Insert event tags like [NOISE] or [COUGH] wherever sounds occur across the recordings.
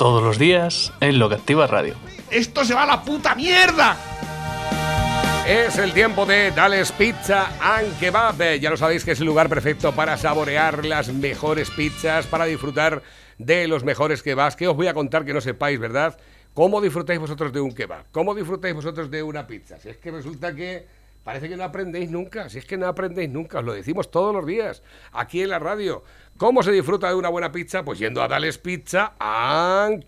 Todos los días en Lo que Activa Radio. ¡Esto se va a la puta mierda! Es el tiempo de Dales Pizza and Kebab. Eh, Ya lo sabéis que es el lugar perfecto para saborear las mejores pizzas, para disfrutar de los mejores kebabs. Que os voy a contar que no sepáis, ¿verdad? ¿Cómo disfrutáis vosotros de un kebab? ¿Cómo disfrutáis vosotros de una pizza? Si es que resulta que parece que no aprendéis nunca. Si es que no aprendéis nunca, os lo decimos todos los días aquí en la radio. ¿Cómo se disfruta de una buena pizza? Pues yendo a Dales Pizza and.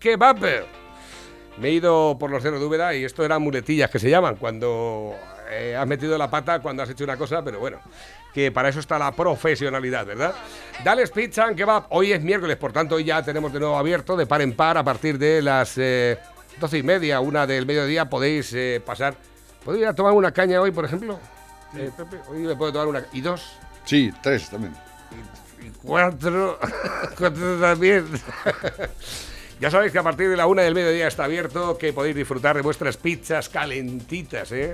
Me he ido por los cerros de Úbeda y esto eran muletillas que se llaman cuando eh, has metido la pata cuando has hecho una cosa, pero bueno, que para eso está la profesionalidad, ¿verdad? Dales Pizza and. Hoy es miércoles, por tanto hoy ya tenemos de nuevo abierto de par en par a partir de las eh, doce y media, una del mediodía. Podéis eh, pasar. ¿Podéis ir a tomar una caña hoy, por ejemplo? Eh, Pepe, hoy me puedo tomar una. ¿Y dos? Sí, tres también. y cuatro, [LAUGHS] cuatro también. [LAUGHS] ya sabéis que a partir de la una del mediodía está abierto, que podéis disfrutar de vuestras pizzas calentitas, ¿eh?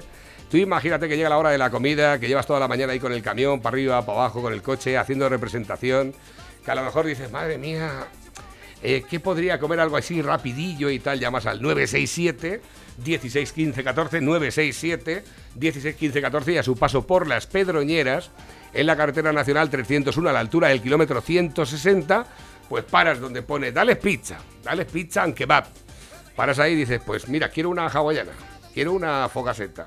Tú imagínate que llega la hora de la comida, que llevas toda la mañana ahí con el camión, para arriba, para abajo, con el coche, haciendo representación, que a lo mejor dices, madre mía, eh, ¿qué podría comer algo así rapidillo y tal? Llamas al 967 16 15 14 967 16 15 14 y a su paso por las Pedroñeras en la carretera nacional 301 a la altura del kilómetro 160 pues paras donde pone dale pizza dale pizza and kebab paras ahí y dices pues mira quiero una hawaiana quiero una fogaseta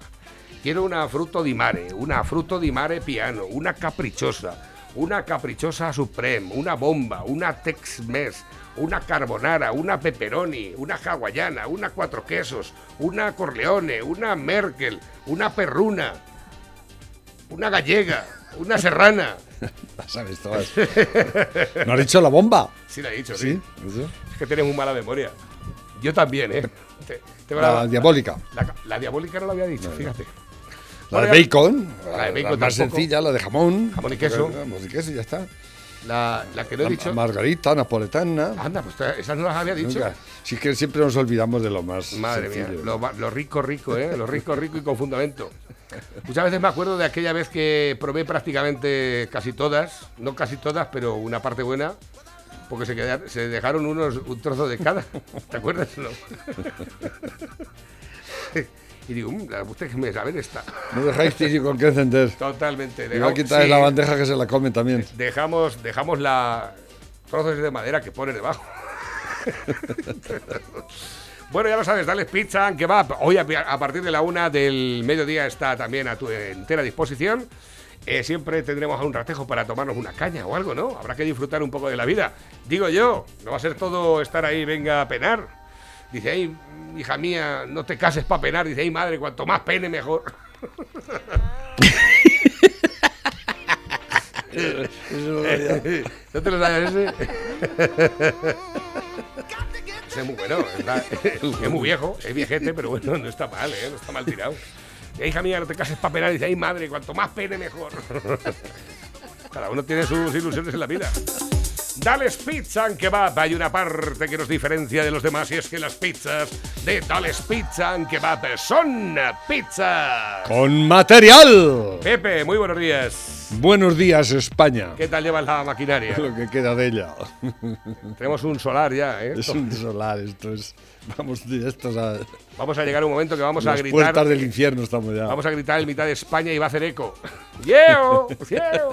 quiero una fruto di mare una fruto di mare piano una caprichosa una caprichosa supreme, una bomba, una Tex-Mex, una carbonara, una pepperoni, una hawaiana, una cuatro quesos, una corleone, una Merkel, una perruna, una gallega, una serrana. [LAUGHS] Las sabes todas. ¿No has dicho la bomba? Sí, la he dicho, Sí, sí. eso. Es que tienes muy mala memoria. Yo también, ¿eh? Te- La diabólica. La, la diabólica no lo había dicho, fíjate. La de Bueno, bacon. La de bacon más tampoco. sencilla, la de jamón. Jamón y queso. Jamón y queso ya está. La, la que no he La dicho. Margarita, napoletana. Anda, pues esas no las había dicho. Nunca. Si es que siempre nos olvidamos de lo más Madre mía, lo rico, rico, ¿eh? Lo rico, rico y con fundamento. Muchas veces me acuerdo de aquella vez que probé prácticamente casi todas, no casi todas, pero una parte buena, porque se, quedaron- se dejaron unos, un trozo de cada. [LAUGHS] ¿Te acuerdas? No? [LAUGHS] y digo, "Mm, la que me saber esta. No dejáis tirio con qué encender. Totalmente. Y va a Dejamos- quitar sí, la bandeja que se la comen también. Dejamos, dejamos la trozos de madera que pone debajo. [LAUGHS] bueno, ya lo sabes, dale pizza and kebab. Hoy a, a partir de la una del mediodía está también a tu entera disposición. Eh, siempre tendremos a un ratejo para tomarnos una caña o algo, ¿no? Habrá que disfrutar un poco de la vida. Digo yo, no va a ser todo estar ahí, venga a penar. Dice, ay, hija mía, no te cases para penar. Dice, ay, madre, cuanto más pene, mejor. [LAUGHS] ¿No te lo sabes ese? Ese es muy bueno, está- es muy viejo, es viejete, pero bueno, no está mal, ¿eh? no está mal tirado. Y, hija mía, no te cases para penar. Dice, ay, madre, cuanto más pene, mejor. Cada uno tiene sus ilusiones en la vida. Dales Pizza and Kebab. Hay una parte que nos diferencia de los demás y es que las pizzas de Dales Pizza and Kebab son pizzas. ¡Con material! Pepe, muy buenos días. Buenos días, España. ¿Qué tal llevas la maquinaria? [LAUGHS] Lo que queda de ella. Tenemos un solar ya, ¿eh? Es un solar, esto es. Vamos directos a Vamos a llegar a un momento que vamos a las gritar. puertas del infierno, estamos ya. Vamos a gritar en mitad de España y va a hacer eco. ¡Yeo! [LAUGHS] ¡Yeo!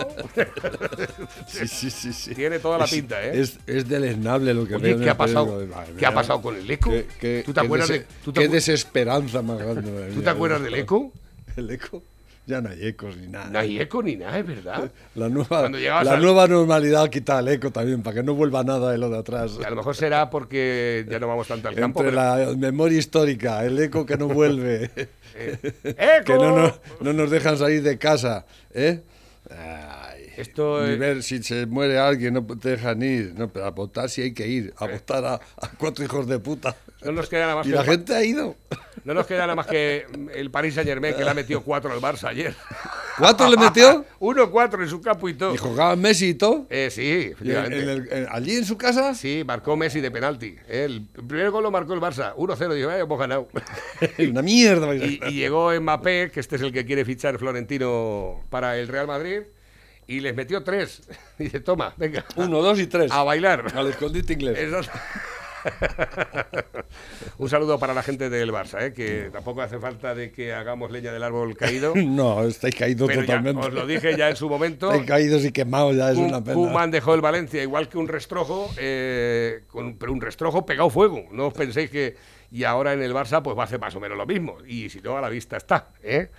Sí, sí, sí, sí. Tiene toda la Es- pinta, ¿eh? Es, es deleznable lo que Oye, veo ¿qué ha pasado? Madre ¿Qué ha pasado con el eco? Qué- qué- ¿Tú te qué acuerdas dese- de- tú te Qué desesperanza más grande. ¿Tú te acuerdas del eco? [LAUGHS] El eco. Ya no hay ecos ni nada. No hay eco ni nada, es verdad. La nueva, la al- nueva normalidad quita el eco también, para que no vuelva nada de lo de atrás. A lo mejor será porque ya no vamos tanto al campo. Entre pero- la memoria histórica, el eco que no vuelve, [LAUGHS] ¡Eco! [LAUGHS] que no nos, no nos dejan salir de casa. ¿eh? Ay. Esto es- ver si se muere alguien, no te dejan ir. No, pero a votar sí hay que ir. A votar a, a cuatro hijos de puta. no nos queda nada más Y que la gente ha ido. no nos queda nada más que el Paris Saint Germain que le ha metido cuatro al Barça ayer. ¿Cuántos le metió? [LAUGHS] 1-4 en su campo y todo. Y jugaba Messi y todo. Eh, sí, Y en- en el- en- allí en su casa. Sí, marcó Messi de penalti. El primer gol lo marcó el Barça. 1-0. Dijo, "Eh, hemos ganado. [LAUGHS] Una mierda. y, y llegó Mbappé, que este es el que quiere fichar Florentino para el Real Madrid, y les metió tres. [LAUGHS] Dice, toma, venga. [LAUGHS] Uno, dos y tres. A bailar. Al escondite inglés. [LAUGHS] Exacto. Un saludo para la gente del Barça, ¿eh? que tampoco hace falta de que hagamos leña del árbol caído. No, estáis caídos Pero ya, totalmente. os lo dije ya en su momento. Estáis caídos y quemados ya, es Kun- una pena. Koeman dejó el Valencia igual que un restrojo, eh, con- pero un restrojo pegado fuego. No os penséis que. Y ahora en el Barça, pues va a hacer más o menos lo mismo. Y si no, a la vista está. ¿eh?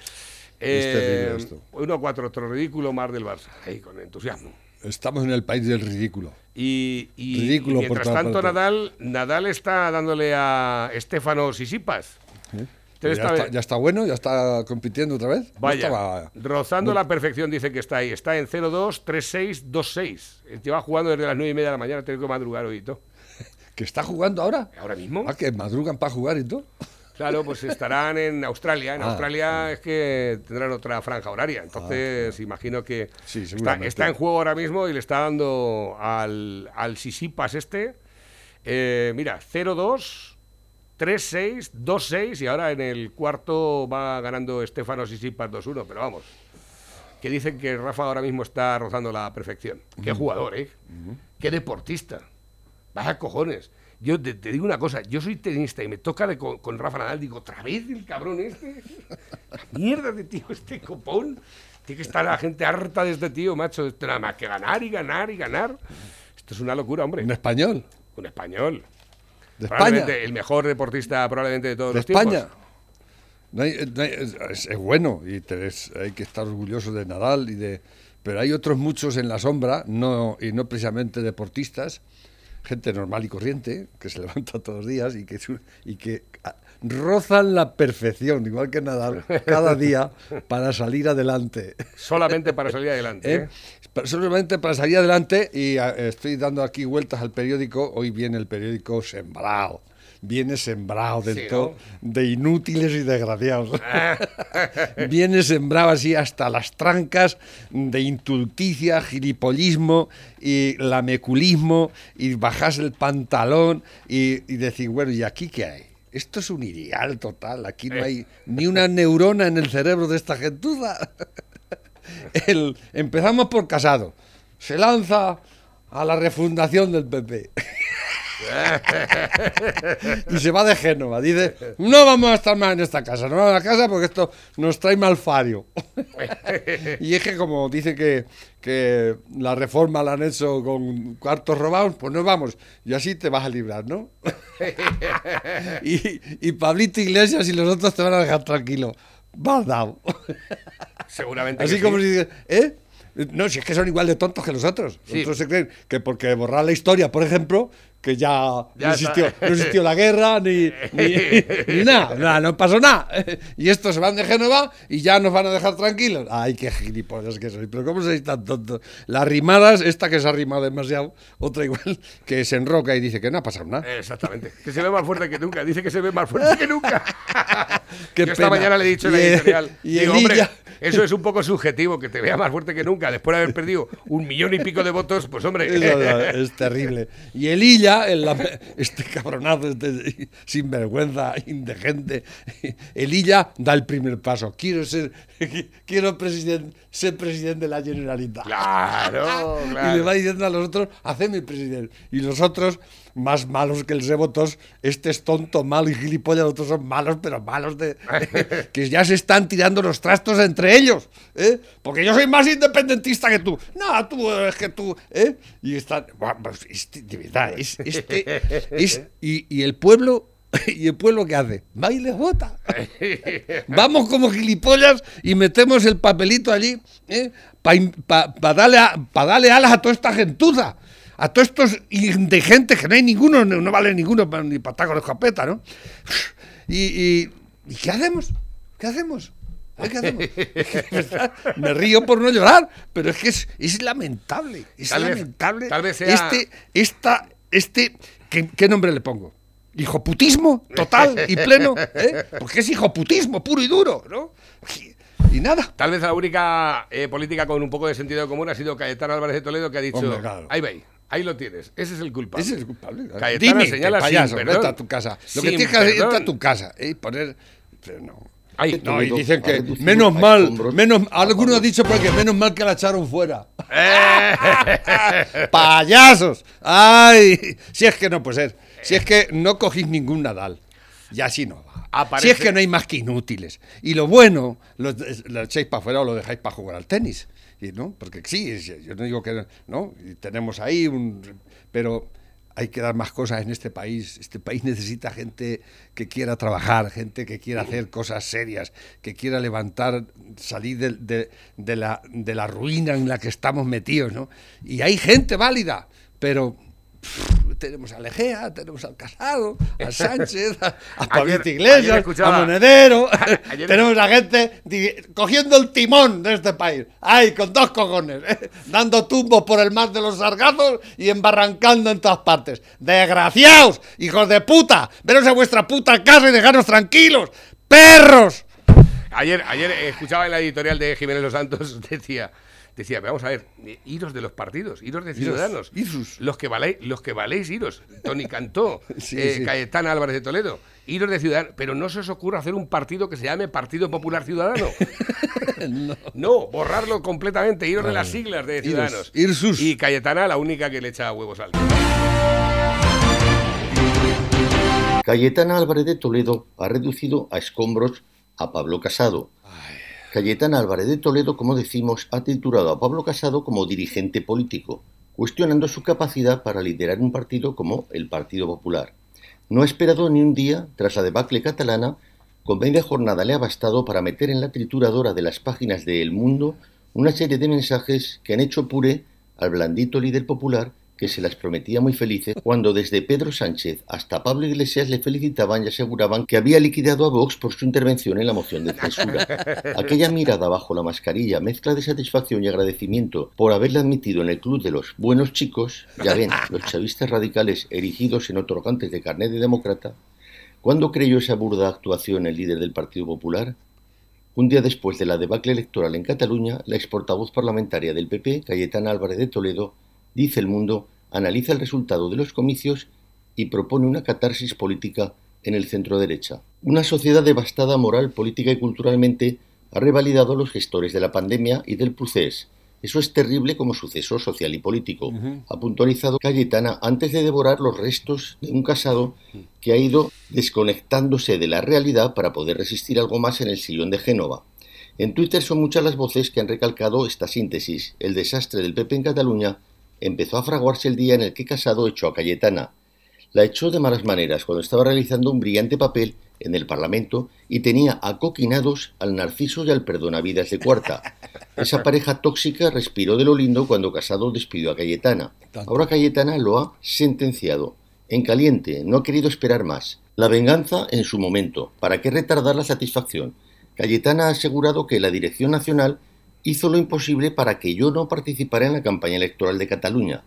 Terrible esto. 1-4, otro ridículo más del Barça. Ahí, con entusiasmo. Estamos en el país del ridículo. Y, y- Ridículo y mientras por tanto. Nadal, Nadal está dándole a Estefano Sisipas. Ya Entonces está, ya está bueno, ya está compitiendo otra vez. No Vaya, estaba- rozando la perfección dice que está ahí. Está en 0-2, 3-6, 2-6. Lleva jugando desde las 9 y media de la mañana, tengo que madrugar hoy y todo. [LAUGHS] ¿Que está jugando ahora? ¿Ahora mismo? Ah, que madrugan para jugar y todo. Claro, pues estarán en Australia. En Ah, Australia es que tendrán otra franja horaria. Entonces, imagino que Sí, está, seguramente. está en juego ahora mismo y le está dando al, al Sisipas este. eh, mira, 0-2, 3-6, 2-6 y ahora en el cuarto va ganando Estefano Sisipas 2-1. Pero vamos, que dicen que Rafa ahora mismo está rozando la perfección. Qué jugador, ¿eh? Qué deportista. Vaya cojones. Yo te, te digo una cosa, yo soy tenista y me toca de con, con Rafa Nadal, digo, otra vez el cabrón este. La [LAUGHS] mierda de tío, este copón. Tiene que estar la gente harta de este tío, macho. Esto nada más que ganar y ganar y ganar. Esto es una locura, hombre. En español. Un español. De España. El mejor deportista probablemente de todos De los tiempos. España. No hay- no hay- es, es bueno y hay que estar orgulloso de Nadal y de pero hay otros muchos en la sombra no y no precisamente deportistas gente normal y corriente que se [LAUGHS] levanta todos los días y que y que ah, rozan la perfección igual que Nadal cada día para salir adelante [LAUGHS] Solamente para salir adelante. ¿eh? ¿eh? Solamente para salir adelante y ah, estoy dando aquí vueltas al periódico. Hoy viene el periódico sembrado. Viene sembrado del Sí, todo de inútiles y desgraciados. Ah. [LAUGHS] viene sembrado así hasta las trancas de intulticia, gilipollismo y lameculismo y bajarse el pantalón y, y decir, bueno, ¿y aquí qué hay? Esto es un ideal total. Aquí no Eh. hay ni una neurona en el cerebro de esta gentuza. [LAUGHS] El- empezamos por Casado. Se lanza a la refundación del PP. [LAUGHS] y se va de Génova. Dice, no vamos a estar más en esta casa, no vamos a la casa porque esto nos trae malfario. [LAUGHS] y es que como dice que, que la reforma la han hecho con cuartos robados, pues no vamos. Y así te vas a librar, ¿no? [LAUGHS] y, y Pablito Iglesias y los otros te van a dejar tranquilo. Vas dado. Seguramente. Así que como sí. si dices, ¿eh? No, si es que son igual de tontos que los otros. Los Sí. otros se creen que porque borrar la historia, por ejemplo, que ya, Ya no, existió, no existió la guerra, ni, [LAUGHS] ni, ni nada, nada, no pasó nada. Y estos se van de Génova y ya nos van a dejar tranquilos. Ay, qué gilipollas que sois. Pero ¿cómo sois tan tontos? Las rimadas, esta que se ha rimado demasiado, otra igual, que se enroca y dice que no ha pasado nada. Exactamente. Que se ve más fuerte que nunca. Dice que se ve más fuerte que nunca. [LAUGHS] Yo esta pena. mañana le he dicho en la editorial. y digo, hombre, Elilla- eso es un poco subjetivo, que te vea más fuerte que nunca. Después de haber perdido un millón y pico de votos, pues hombre. Eso es, terrible. Y el El [LAUGHS] este cabronazo, este sinvergüenza, indigente, el Illa da el primer paso. Quiero ser, [LAUGHS] quiero presiden- ser presidente de la Generalitat. Claro, Y le claro. va diciendo a los otros, haceme presidente. Y los otros, más malos que el Rebotos, este es tonto, malo y gilipollas, los otros son malos, pero malos de... [LAUGHS] que ya se están tirando los trastos entre ellos, ¿eh? Porque yo soy más independentista que tú. No, tú, es que tú, ¿eh? Y están... Este, de verdad, es... Este, es y, y el pueblo... [LAUGHS] ¿Y el pueblo qué hace? Va y les vota. [LAUGHS] Vamos como gilipollas y metemos el papelito allí para darle, pa darle alas a toda esta gentuza. A todos estos indigentes que no hay ninguno, no, vale ninguno ni para con escopeta, ¿no? Y, y- ¿y qué hacemos? ¿Qué hacemos? ¿Qué hacemos? De Me río por no llorar, pero es que es, es lamentable. Es Tal vez- lamentable. tal vez sea- Este, esta, este, ¿qué, qué nombre le pongo? ¿Hijoputismo total y pleno? ¿eh? Porque es hijoputismo puro y duro, ¿no? Y, y nada. Tal vez la única eh, política con un poco de sentido común ha sido Cayetano Álvarez de Toledo que ha dicho, Hombre, claro. ahí veis, ahí lo tienes, ese es el culpable. Ese es el culpable. Cayetana Dime, señala que sin payaso, perdón. vete a tu casa. Lo que Sin tienes que hacer es irte perdón. a tu casa ¿eh? y poner... Pero no. Ay, No, y dicen que menos mal, menos, a alguno ha dicho por ahí que menos mal que la echaron fuera. Eh. [LAUGHS] ¡Payasos! ¡Ay! Si es que no puede ser. Si es que no cogís ningún Nadal. Y así no va. Aparece- Si es que no hay más que inútiles. Y lo bueno, lo, lo echáis para afuera o lo dejáis para jugar al tenis. Y, ¿no? Porque sí, yo no digo que no, tenemos ahí un... Pero hay que dar más cosas en este país. Este país necesita gente que quiera trabajar, gente que quiera hacer cosas serias, que quiera levantar, salir de, de- de la, de la ruina en la que estamos metidos, ¿no? Y hay gente válida, pero pff, tenemos a Legea, tenemos al Casado, a [LAUGHS] Sánchez, a, a Pablito Iglesias, a Monedero. [LAUGHS] Ayer- [LAUGHS] tenemos a gente cogiendo el timón de este país. ¡Ay, con dos cojones! ¿eh? Dando tumbos por el mar de los sargazos y embarrancando en todas partes. ¡Desgraciados! ¡Hijos de puta! ¡Veros a vuestra puta casa y dejaros tranquilos! ¡Perros! Ayer, ayer escuchaba en la editorial de Jiménez Los Santos, decía, decía, vamos a ver, eh, iros de los partidos, iros de ciudadanos, iros. los que valéis, los que valéis iros, Tony Cantó, [LAUGHS] Sí, eh, sí. Álvarez de Toledo, iros de ciudadanos, pero no se os ocurra hacer un partido que se llame Partido Popular Ciudadano. [LAUGHS] no. borrarlo completamente, iros de las siglas de Iros, ciudadanos. irsus. Y Cayetana la única que le echa huevos al. Cayetana Álvarez de Toledo ha reducido a escombros a Pablo Casado. Cayetana Álvarez de Toledo, como decimos, ha titulado a Pablo Casado como dirigente político, cuestionando su capacidad para liderar un partido como el Partido Popular. No ha esperado ni un día, tras la debacle catalana, con media jornada le ha bastado para meter en la trituradora de las páginas de El Mundo una serie de mensajes que han hecho puré al blandito líder popular que se las prometía muy felices cuando desde Pedro Sánchez hasta Pablo Iglesias le felicitaban y aseguraban que había liquidado a Vox por su intervención en la moción de censura. Aquella mirada bajo la mascarilla, mezcla de satisfacción y agradecimiento por haberle admitido en el club de los buenos chicos, ya ven, los chavistas radicales erigidos en otorgantes de carnet de demócrata, ¿cuándo creyó esa burda actuación el líder del Partido Popular? Un día después de la debacle electoral en Cataluña, la ex portavoz parlamentaria del PP, Cayetana Álvarez de Toledo, dice El Mundo, analiza el resultado de los comicios y propone una catarsis política en el centro derecha. Una sociedad devastada moral, política y culturalmente ha revalidado a los gestores de la pandemia y del procés. Eso es terrible como suceso social y político, ha puntualizado Cayetana antes de devorar los restos de un casado que ha ido desconectándose de la realidad para poder resistir algo más en el sillón de Génova. En Twitter son muchas las voces que han recalcado esta síntesis. El desastre del PP en Cataluña empezó a fraguarse el día en el que Casado echó a Cayetana. La echó de malas maneras cuando estaba realizando un brillante papel en el Parlamento y tenía acoquinados al Narciso y al Perdonavidas de Cuarta. [LAUGHS] Esa pareja tóxica respiró de lo lindo cuando Casado despidió a Cayetana. Ahora Cayetana lo ha sentenciado. En caliente, no ha querido esperar más. La venganza en su momento. ¿Para qué retardar la satisfacción? Cayetana ha asegurado que la Dirección Nacional hizo lo imposible para que yo no participara en la campaña electoral de Cataluña.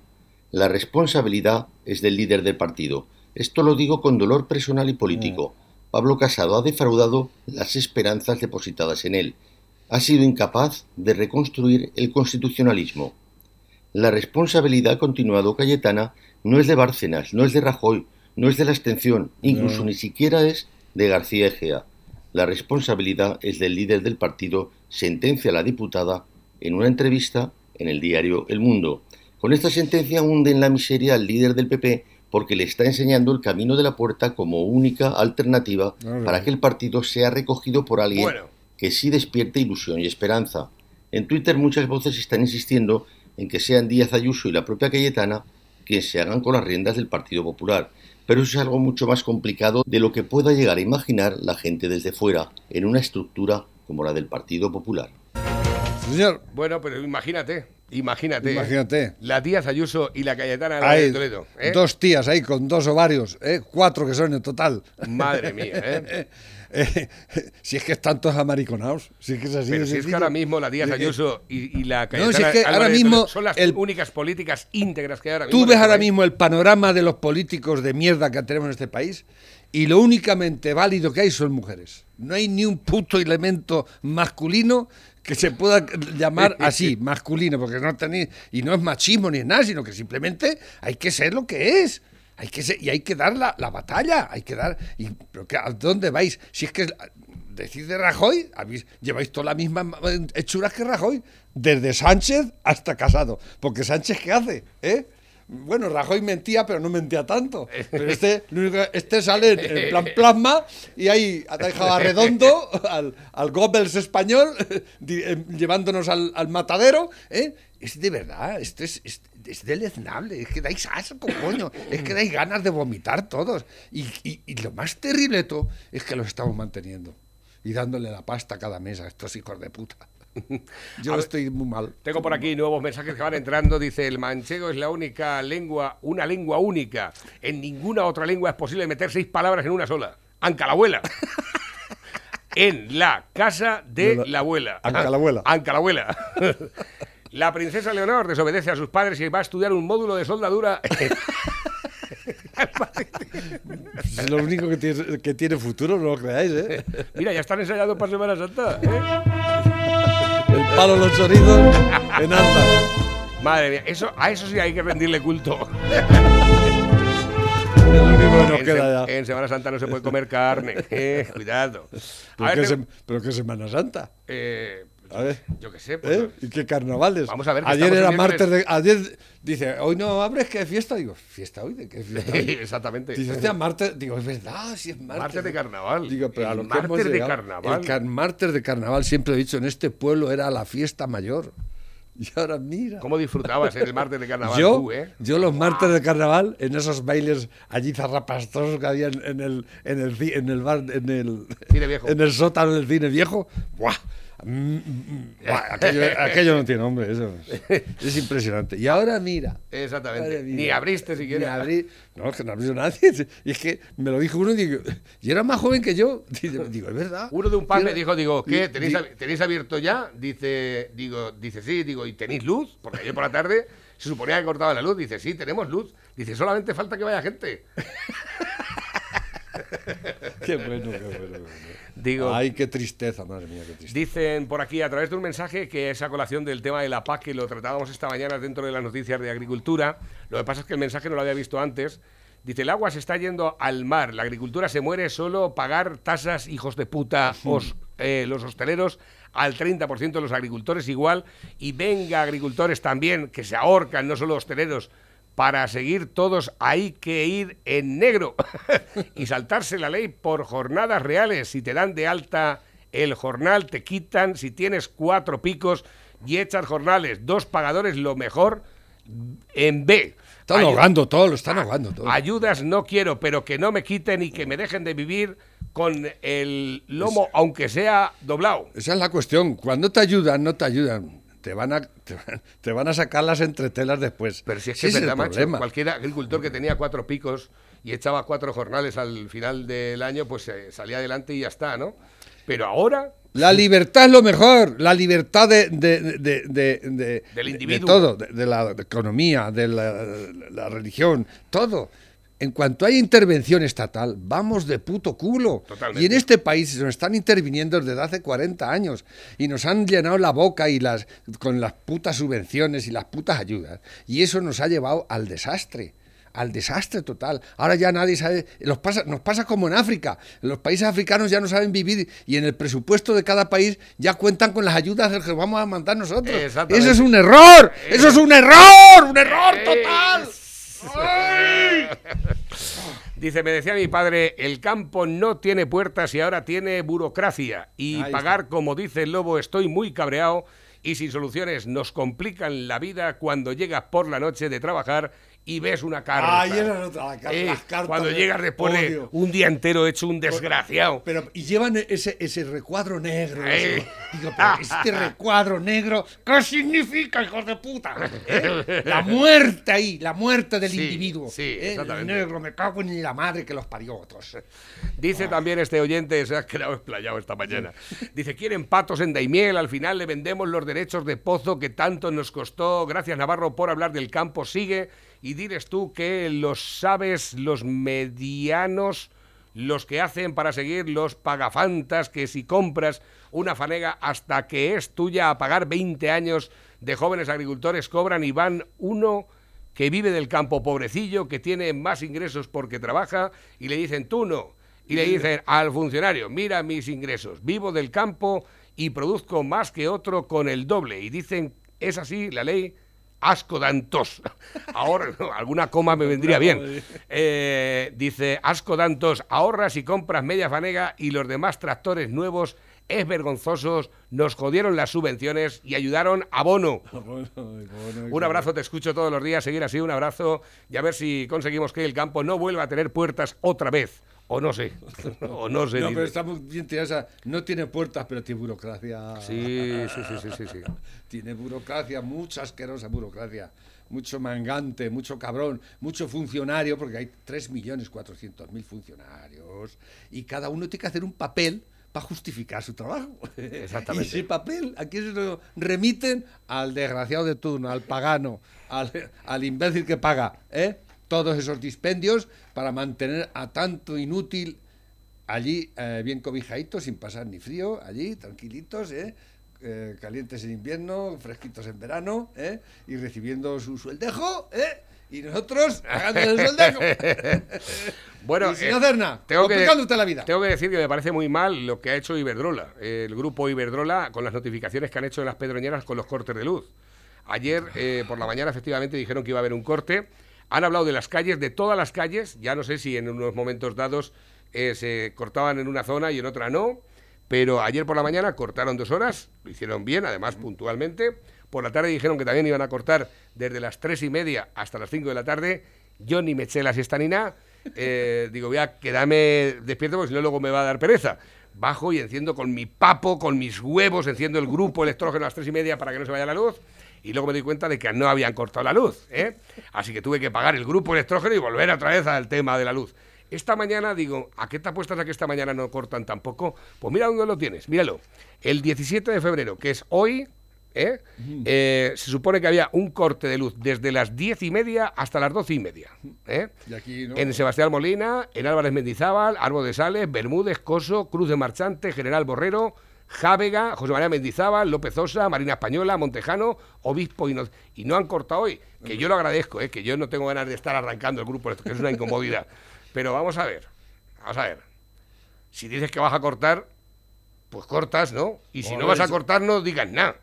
La responsabilidad es del líder del partido. Esto lo digo con dolor personal y político. Pablo Casado ha defraudado las esperanzas depositadas en él. Ha sido incapaz de reconstruir el constitucionalismo. La responsabilidad, continuado Cayetana, no es de Bárcenas, no es de Rajoy, no es de la abstención, incluso ni siquiera es de García Egea. La responsabilidad es del líder del partido, sentencia la diputada en una entrevista en el diario El Mundo. Con esta sentencia hunde en la miseria al líder del PP porque le está enseñando el camino de la puerta como única alternativa para que el partido sea recogido por alguien Bueno. que sí despierte ilusión y esperanza. En Twitter muchas voces están insistiendo en que sean Díaz Ayuso y la propia Cayetana quienes se hagan con las riendas del Partido Popular, pero eso es algo mucho más complicado de lo que pueda llegar a imaginar la gente desde fuera en una estructura como la del Partido Popular. Señor, Bueno, pero imagínate, imagínate. ¿eh? Imagínate. La Díaz Ayuso y la Cayetana hay de Toledo. ¿eh? dos tías ahí con dos ovarios, ¿eh? cuatro que son en total. Madre mía, ¿eh? [LAUGHS] eh, [LAUGHS] si es que están todos amariconados. Si es que es así Pero si es que ahora mismo la Díaz Eh, eh, Ayuso y, y la No, si es Cayetana que ahora mismo son las el- únicas políticas íntegras que hay ahora mismo. Tú ves este ahora mismo el panorama de los políticos de mierda que tenemos en este país y lo únicamente válido que hay son mujeres. No hay ni un puto elemento masculino que se pueda llamar [LAUGHS] así, masculino, porque no tenéis, y no es machismo ni es nada, sino que simplemente hay que ser lo que es. Hay que ser, y hay que dar la, la batalla, hay que dar. Y, pero que, ¿A dónde vais? Si es que decís de Rajoy, habéis, lleváis toda la misma hechuras que Rajoy, desde Sánchez hasta Casado. Porque Sánchez, ¿qué hace? ¿Eh? Bueno, Rajoy mentía, pero no mentía tanto. Pero este, este sale en, plan plasma y ahí ha dejado a redondo al, al Goebbels español, [LAUGHS] eh, llevándonos al, matadero. ¿eh? Es de verdad, esto es, es, es deleznable, es que dais asco, [LAUGHS] coño, es que dais ganas de vomitar todos. Y, y- y lo más terrible de todo es que los estamos manteniendo y dándole la pasta cada mes a estos hijos de puta. [LAUGHS] Yo estoy muy mal. Tengo por aquí nuevos mensajes que van entrando. Dice, el manchego es la única lengua, una lengua única. En ninguna otra lengua es posible meter seis palabras en una sola. Anca la abuela. [LAUGHS] en la casa de De la- la abuela. Anca la abuela. Anca la abuela. La princesa Leonor desobedece a sus padres y va a estudiar un módulo de soldadura. Es lo único que tiene, que tiene futuro, no lo creáis, ¿eh? Mira, ya están ensayando para Semana Santa. ¿eh? El palo los chorizos en anda. Madre mía, eso, a eso sí hay que rendirle culto. Es lo único que nos en, queda ya. en Semana Santa no se puede comer carne. eh, cuidado. A Pero ver, qué, pero qué Semana Santa. eh, A ver. yo qué sé. pues, ¿Eh? ¿Y qué carnavales? Vamos a ver Ayer era martes de. Ayer dice, hoy no abres, ¿qué fiesta? Digo, ¿fiesta hoy? ¿De qué fiesta? [LAUGHS] Exactamente. Dice, hostia, martes. Digo, es verdad, sí es martes. Martes de carnaval. Digo, pero a lo martes de carnaval. El car- martes de carnaval, siempre he dicho, en este pueblo era la fiesta mayor. Y ahora mira. ¿Cómo disfrutabas el martes de carnaval yo, tú, eh? yo los martes de carnaval, en esos bailes allí zarrapastrosos que había en, el, en, el, en el bar, en el, Cine viejo. en el sótano del cine viejo, ¡buah! Mm, mm, buah, aquello, aquello no tiene nombre, eso es, es impresionante. Y ahora mira. Exactamente. Ni abriste siquiera. abrí- no, es que no abrió nadie. Y es que me lo dijo uno y digo, y era más joven que yo. Digo, es verdad. Uno de un pan Y me dijo, digo, ¿qué? y- ¿Tenéis, di- ab- ¿Tenéis abierto ya? Dice, digo, dice, sí, digo, ¿y tenéis luz? Porque ayer por la tarde se suponía que cortaba la luz. Dice, sí, tenemos luz. Dice, solamente falta que vaya gente. [LAUGHS] Qué bueno, qué bueno. qué bueno. Digo, Ay, qué tristeza, madre mía, qué tristeza. Dicen por aquí a través de un mensaje que es a colación del tema de la PAC que lo tratábamos esta mañana dentro de las noticias de agricultura. Lo que pasa es que el mensaje no lo había visto antes. Dice, el agua se está yendo al mar, la agricultura se muere, solo pagar tasas, hijos de puta, os- eh, los hosteleros al 30% de los agricultores igual, y venga agricultores también, que se ahorcan, no solo hosteleros, para seguir todos hay que ir en negro [LAUGHS] y saltarse la ley por jornadas reales. Si te dan de alta el jornal, te quitan. Si tienes cuatro picos y echas jornales, dos pagadores, lo mejor en B. Están ahogando todo, lo están ahogando todo. Ayudas no quiero, pero que no me quiten y que me dejen de vivir con el lomo, aunque sea doblado. Esa es la cuestión. Cuando te ayudan, no te ayudan. Te van a, te van, te van a sacar las entretelas después. Pero si es que el verdad, macho, problema. cualquier agricultor que tenía cuatro picos y echaba cuatro jornales al final del año, pues eh, salía adelante y ya está, ¿no? Pero ahora, La libertad es lo mejor, la libertad de, de- de- de- de- Del de- individuo. De todo, de, de la economía, de la, la religión, todo. En cuanto hay intervención estatal, vamos de puto culo. Totalmente. Y en este país nos están interviniendo desde hace 40 años y nos han llenado la boca y las, con las putas subvenciones y las putas ayudas. Y eso nos ha llevado al desastre al desastre total. Ahora ya nadie sabe, los pasa, nos pasa como en África. Los países africanos ya no saben vivir y en el presupuesto de cada país ya cuentan con las ayudas que vamos a mandar nosotros. Eso es un error, eso es un error, un error total. Dice, me decía mi padre, el campo no tiene puertas y ahora tiene burocracia. Y Ahí pagar, como dice el lobo, estoy muy cabreado y sin soluciones nos complican la vida cuando llegas por la noche de trabajar y ves una carta. Ay, esa es otra, la car- Eh, las cartas Cuando de llegas después de un día entero hecho un desgraciado. Pero, y llevan ese, ese recuadro negro. Eh. Digo, pero este [LAUGHS] recuadro negro, ¿qué significa, hijos de puta? [LAUGHS] ¿Eh? La muerte ahí, la muerte del Sí, individuo. sí, ¿eh? exactamente. El negro, me cago en la madre que los parió otros. Dice también este oyente, se ha quedado explayado esta mañana. Dice, quieren patos en Daimiel, al final le vendemos los derechos de pozo que tanto nos costó. Gracias Navarro por hablar del campo. Sigue y diles tú que los sabes, los medianos, los que hacen para seguir los pagafantas, que si compras una fanega hasta que es tuya a pagar 20 años de jóvenes agricultores cobran y van uno que vive del campo pobrecillo, que tiene más ingresos porque trabaja, y le dicen tú no. Y le dicen al funcionario, mira mis ingresos, vivo del campo y produzco más que otro con el doble. Y dicen, es así la ley, asco dantos. Ahora, alguna coma me vendría bien. [LAUGHS] Eh, dice, asco dantos, ahorras y compras media fanega y los demás tractores nuevos es vergonzosos, nos jodieron las subvenciones y ayudaron a Bono. [LAUGHS] Un abrazo, te escucho todos los días, seguir así, un abrazo y a ver si conseguimos que el campo no vuelva a tener puertas otra vez. O no sé, [LAUGHS] o no sé. No, dice. pero está muy bien tirada esa. No tiene puertas, pero tiene burocracia. Sí, sí, sí, sí, sí, sí. [LAUGHS] Tiene burocracia, mucha asquerosa burocracia. Mucho mangante, mucho cabrón, mucho funcionario, porque hay 3.400.000 funcionarios y cada uno tiene que hacer un papel para justificar su trabajo. [LAUGHS] Exactamente. Y ese papel, ¿a quién se lo remiten? Al desgraciado de turno, al pagano, al, al imbécil que paga, ¿eh? Todos esos dispendios para mantener a tanto inútil allí eh, bien cobijaditos, sin pasar ni frío, allí tranquilitos, ¿eh? Eh, calientes en invierno, fresquitos en verano, ¿eh? y recibiendo su sueldejo, ¿eh? y nosotros pagando el sueldejo. [LAUGHS] Bueno, y sin hacer nada, tengo que, complicando usted la vida. tengo que decir que me parece muy mal lo que ha hecho Iberdrola, el grupo Iberdrola, con las notificaciones que han hecho de las pedroñeras con los cortes de luz. Ayer por la mañana efectivamente dijeron que iba a haber un corte. Han hablado de las calles, de todas las calles. Ya no sé si en unos momentos dados eh, se cortaban en una zona y en otra no. Pero ayer por la mañana cortaron dos horas, lo hicieron bien, además puntualmente. Por la tarde dijeron que también iban a cortar desde las tres y media hasta las cinco de la tarde. Yo ni me eché la siesta ni nada. Eh, [LAUGHS] digo, voy a quedarme despierto porque si no luego me va a dar pereza. Bajo y enciendo con mi papo, con mis huevos, enciendo el grupo electrógeno a las tres y media para que no se vaya la luz. Y luego me doy cuenta de que no habían cortado la luz. ¿eh? Así que tuve que pagar el grupo electrógeno y volver otra vez al tema de la luz. Esta mañana digo, ¿a qué te apuestas a que esta mañana no cortan tampoco? Pues mira dónde lo tienes, míralo. El 17 de febrero, que es hoy, ¿eh? Eh, se supone que había un corte de luz desde las 10 y media hasta las 12 y media. ¿eh? Y aquí, ¿no? En Sebastián Molina, en Álvarez Mendizábal, Árbol de Sales, Bermúdez, Coso, Cruz de Marchante, General Borrero, Jávega, José María Mendizábal, López Osa, Marina Española, Montejano, Obispo y no, y no han cortado hoy. Que yo lo agradezco, ¿eh? que yo no tengo ganas de estar arrancando el grupo, esto que es una incomodidad. Pero vamos a ver, vamos a ver. Si dices que vas a cortar, pues cortas, ¿no? Y si no vas a cortar, no digas nada.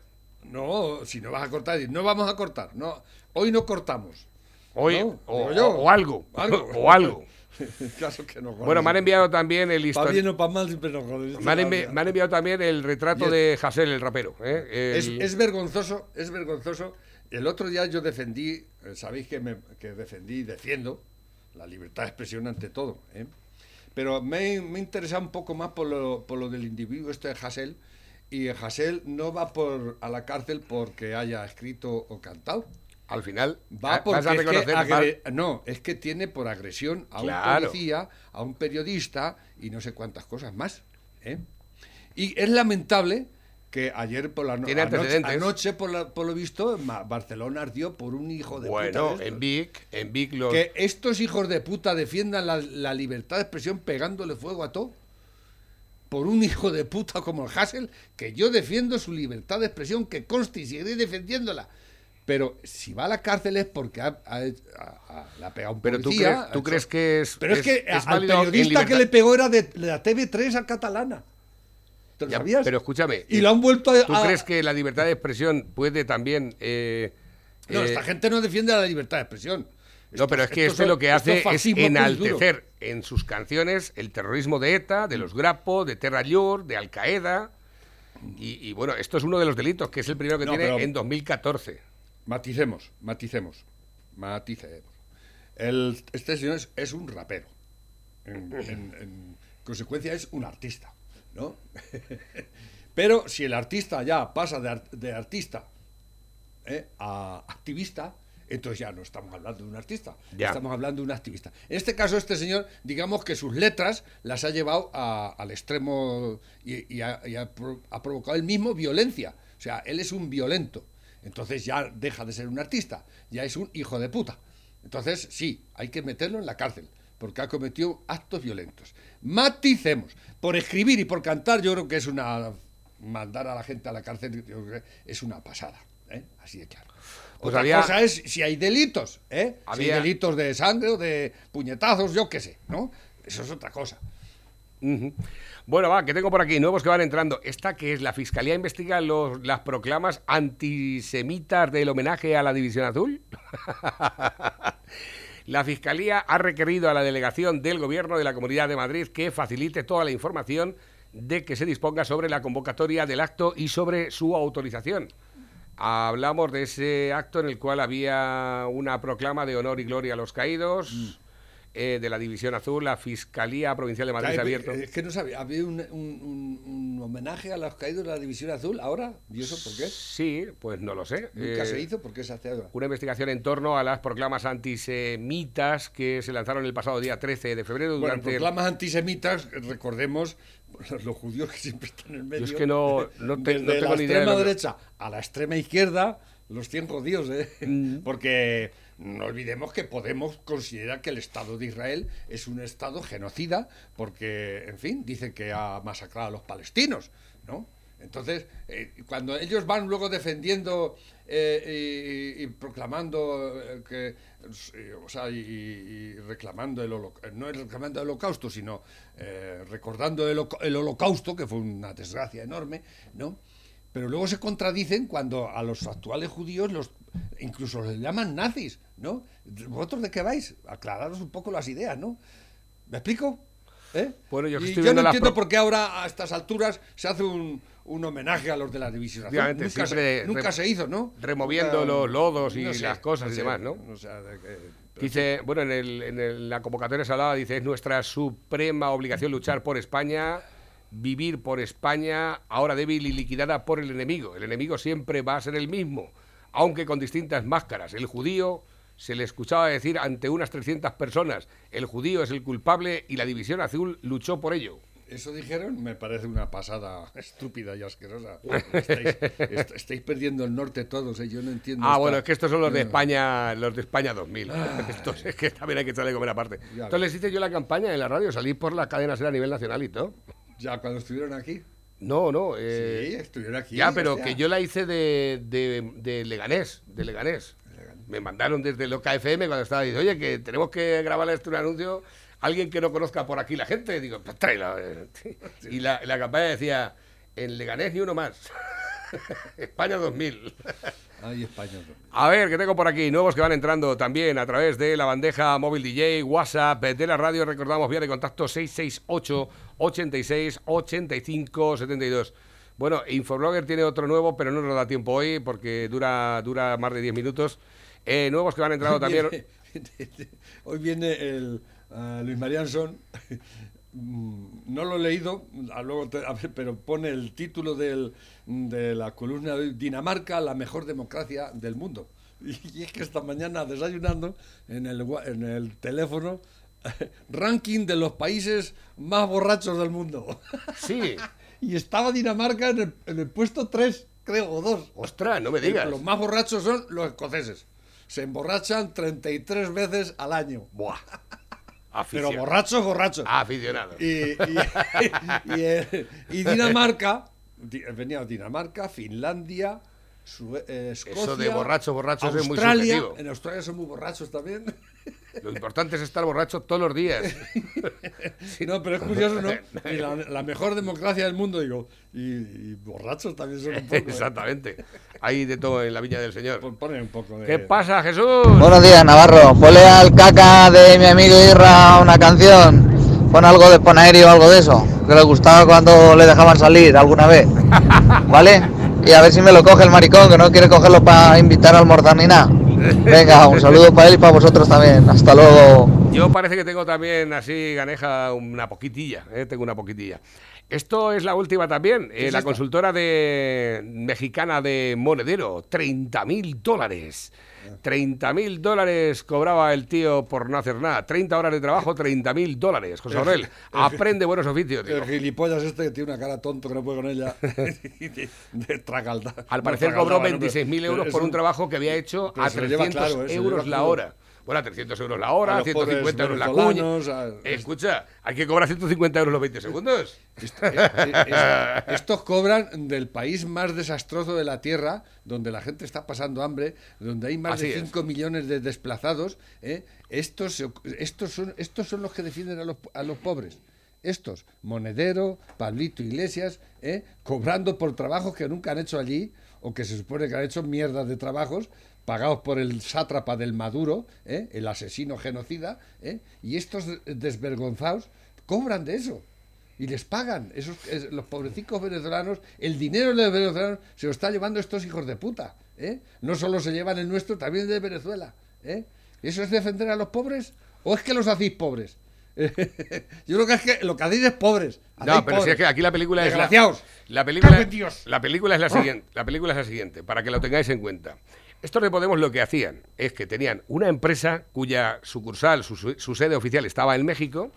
No, si no vas a cortar, no vamos a cortar. No, hoy no cortamos. Hoy, No, o, o algo, Algo. [LAUGHS] o algo. [LAUGHS] Caso que no Bueno, me han enviado también el Para bien o para mal siempre nos. Me han, me han enviado también el retrato el- de Hassel, el rapero. ¿eh? El- es vergonzoso, es vergonzoso. El otro día yo defendí, eh, sabéis que, me, que defendí y defiendo la libertad de expresión ante todo. ¿eh? Pero me, me interesa un poco más por lo, por lo del individuo este de Hassel. Y Hassel no va por, a la cárcel porque haya escrito o cantado. Al final, Va porque vas a es que agre- no, es que tiene por agresión a Claro. un policía, a un periodista y no sé cuántas cosas más. ¿eh? Y es lamentable que ayer por la no- Tiene anoche, por, la- por lo visto, Barcelona ardió por un hijo de Bueno, puta. de en. Vic, en Vic los. Que estos hijos de puta defiendan la, la libertad de expresión pegándole fuego a todo. Por un hijo de puta como el Hassel, que yo defiendo su libertad de expresión, que conste y seguiré defendiéndola. Pero si va a la cárcel es porque ha, ha- ha pegado un Pero tú, policía, crees, ha tú crees que es. Pero es, que al periodista que le pegó era de, la TV3 a catalana. ¿Te lo Ya, sabías? Pero escúchame. Y lo han vuelto a... ¿Tú a- crees que la libertad de expresión puede también. eh, No, eh, esta gente no defiende la libertad de expresión. No, pero es que Estos este son- lo que esto hace es enaltecer en sus canciones el terrorismo de ETA, de los Grapo, de Terra Llur, de Al Qaeda. Y, y, bueno, esto es uno de los delitos, que es el primero que No, tiene pero- en 2014. Maticemos, maticemos, maticemos. el- este señor es, es un rapero. En, [LAUGHS] en- en consecuencia es un artista, ¿no? [LAUGHS] Pero si el artista ya pasa de, ar- de artista ¿eh? a activista, entonces ya no estamos hablando de un artista, Ya. estamos hablando de un activista. En este caso, este señor, digamos que sus letras las ha llevado a- al extremo y, y ha, y ha pro- ha provocado él mismo violencia. O sea, él es un violento. Entonces ya deja de ser un artista, ya es un hijo de puta. Entonces, sí, hay que meterlo en la cárcel, porque ha cometido actos violentos. Maticemos. Por escribir y por cantar, yo creo que es una. Mandar a la gente a la cárcel yo creo que es una pasada. ¿eh? Así de claro. Pues Otra había- cosa es si hay delitos, ¿eh? Si hay delitos de sangre o de puñetazos, yo qué sé, ¿no? Eso es otra cosa. Bueno, va, que tengo por aquí nuevos que van entrando. Esta que es la Fiscalía investiga los, las proclamas antisemitas del homenaje a la División Azul. [LAUGHS] la Fiscalía ha requerido a la delegación del Gobierno de la Comunidad de Madrid que facilite toda la información de que se disponga sobre la convocatoria del acto y sobre su autorización. Hablamos de ese acto en el cual había una proclama de honor y gloria a los caídos. Eh, de la División Azul, la Fiscalía Provincial de Madrid ha abierto. Es que no sabía, había un, un- homenaje a los caídos de la División Azul ahora. ¿Y eso por qué? Sí, pues no lo sé. Nunca Eh, se hizo, ¿por qué se hace ahora? Una investigación en torno a las proclamas antisemitas que se lanzaron el pasado día 13 de febrero Bueno, durante... proclamas antisemitas, recordemos, [LAUGHS] los judíos que siempre están en medio. es que no- no te- desde no tengo la ni idea de extrema lo que- derecha a la extrema izquierda, los 100 judíos, ¿eh? Mm. [LAUGHS] Porque no olvidemos que Podemos considera que el Estado de Israel es un Estado genocida, porque, en fin, dice que ha masacrado a los palestinos, ¿no? Entonces, eh, cuando ellos van luego defendiendo eh, y, proclamando eh, que, eh, o sea, y, reclamando el holo- no reclamando el holocausto, sino recordando el holocausto, que fue una desgracia enorme, ¿no? Pero luego se contradicen cuando a los actuales judíos los incluso les llaman nazis, ¿no? ¿Vosotros de qué vais? Aclararos un poco las ideas, ¿no? ¿Me explico? ¿Eh? Bueno, yo que y estoy yo no entiendo por qué ahora a estas alturas se hace un, un homenaje a los de la división Nunca, se, nunca se hizo, ¿no? removiendo Nunca- los lodos y no sé, las cosas y sé, demás, ¿no? o sea, de que- Dice, bueno, en, el- en el- la convocatoria se hablaba, dice, es nuestra suprema obligación luchar por España, vivir por España, ahora débil y liquidada por el enemigo. El enemigo siempre va a ser el mismo, aunque con distintas máscaras. El judío se le escuchaba decir ante unas 300 personas, el judío es el culpable y la División Azul luchó por ello. Eso dijeron, me parece una pasada estúpida y asquerosa. Estáis, est- estáis perdiendo el norte todos, ¿eh? yo no entiendo. Ah, esta- bueno, es que estos son los de España, los de España 2000. Estos es que también hay que echarle comer aparte. Entonces les hice yo la campaña en la radio, salí por la cadena ser a nivel nacional y todo. Ya cuando estuvieron aquí. No, no. eh, sí, estuvieron aquí. ya, pero que yo la hice de, de, de Leganés, de Leganés. Me mandaron desde Loca FM cuando estaba diciendo, oye, que tenemos que grabar este un anuncio, alguien que no conozca por aquí la gente. Digo, pues tráela. eh. [LAUGHS] Y la, la campaña decía, en Leganés ni uno más. [LAUGHS] España 2000. Ay, español. A ver, que tengo por aquí nuevos que van entrando también a través de la bandeja móvil DJ, WhatsApp, de la radio. Recordamos vía de contacto 668 86 85 72. Bueno, Infoblogger tiene otro nuevo, pero no nos da tiempo hoy porque dura, dura más de 10 minutos. Eh, nuevos que van entrando también. [LAUGHS] Hoy viene el ah, Luis Marianson. Mm, No lo he leído, a luego te- a ver, pero pone el título del- de la columna de Dinamarca, la mejor democracia del mundo. [LAUGHS] Y es que esta mañana desayunando en el, en el teléfono, [LAUGHS] ranking de los países más borrachos del mundo. [LAUGHS] Sí. Y estaba Dinamarca en el, en el puesto 3, creo, o 2. Ostras, no me digas. Los más borrachos son los escoceses. Se emborrachan 33 veces al año. Buah. Pero borrachos, borrachos. Aficionado. Y, [LAUGHS] y- y, y Dinamarca, di- venía Dinamarca, Finlandia, Sue- eh, Escocia. Eso de borrachos, borrachos es muy subjetivo. En Australia son muy borrachos también. Lo importante es estar borracho todos los días. [LAUGHS] Sí, no, pero es curioso, ¿no? Y la, [LAUGHS] la mejor democracia del mundo, digo. Y, y borrachos también son un poco. ¿eh? Exactamente. Hay de todo en la viña del Señor. Pon- Pone un poco de. ¿Qué pasa, Jesús? Buenos días, Navarro. Ponle al caca de mi amigo Irra una canción. Pon algo de Ponaeri o algo de eso. Que le gustaba cuando le dejaban salir alguna vez. ¿Vale? Y a ver si me lo coge el maricón, que no quiere cogerlo para invitar a almorzar ni nada. Venga, un saludo para él y para vosotros también. Hasta luego. Yo parece que tengo también así, ganeja, una poquitilla, ¿eh? tengo una poquitilla. Esto es la última también, eh, la consultora de mexicana de Monedero, 30 mil dólares. 30 mil dólares cobraba el tío por no hacer nada. 30 horas de trabajo, 30 mil dólares. José Aurel, aprende buenos oficios, tío. El gilipollas este que tiene una cara tonto que no puede con ella. de, [LAUGHS] de tragalda. Al parecer cobró no, pero- 26.000 euros por un trabajo que había hecho a se lo lleva 300 claro, ¿eh? Se lo euros la hora. Bueno, a 300 euros la A hora, pobres 150 euros la cuña. a- Escucha, hay que cobrar 150 euros los 20 segundos. Eh, eh, es- estos cobran del país más desastroso de la Tierra, donde la gente está pasando hambre, donde hay más Así de es. 5 millones de desplazados. ¿eh? Estos, estos, son, estos son los que defienden a los, a los pobres. Estos, Monedero, Pablito Iglesias, ¿eh? cobrando por trabajos que nunca han hecho allí, o que se supone que han hecho mierdas de trabajos, pagados por el sátrapa del Maduro, ¿eh? el asesino genocida, ¿eh? y estos desvergonzados cobran de eso y les pagan. Esos, es- los pobrecicos venezolanos, el dinero de los venezolanos se lo está llevando estos hijos de puta. ¿eh? No solo se llevan el nuestro, también el de Venezuela. ¿eh? ¿Eso es defender a los pobres? ¿O es que los hacéis pobres? [LAUGHS] Yo creo que es que lo que hacéis es pobres. No, Hacéis pero si es que aquí la película es la, Desgraciados. la película, la película es la siguiente, la película es la siguiente, para que lo tengáis en cuenta. Estos de Podemos lo que hacían es que tenían una empresa cuya sucursal, su, su- sede oficial estaba en México,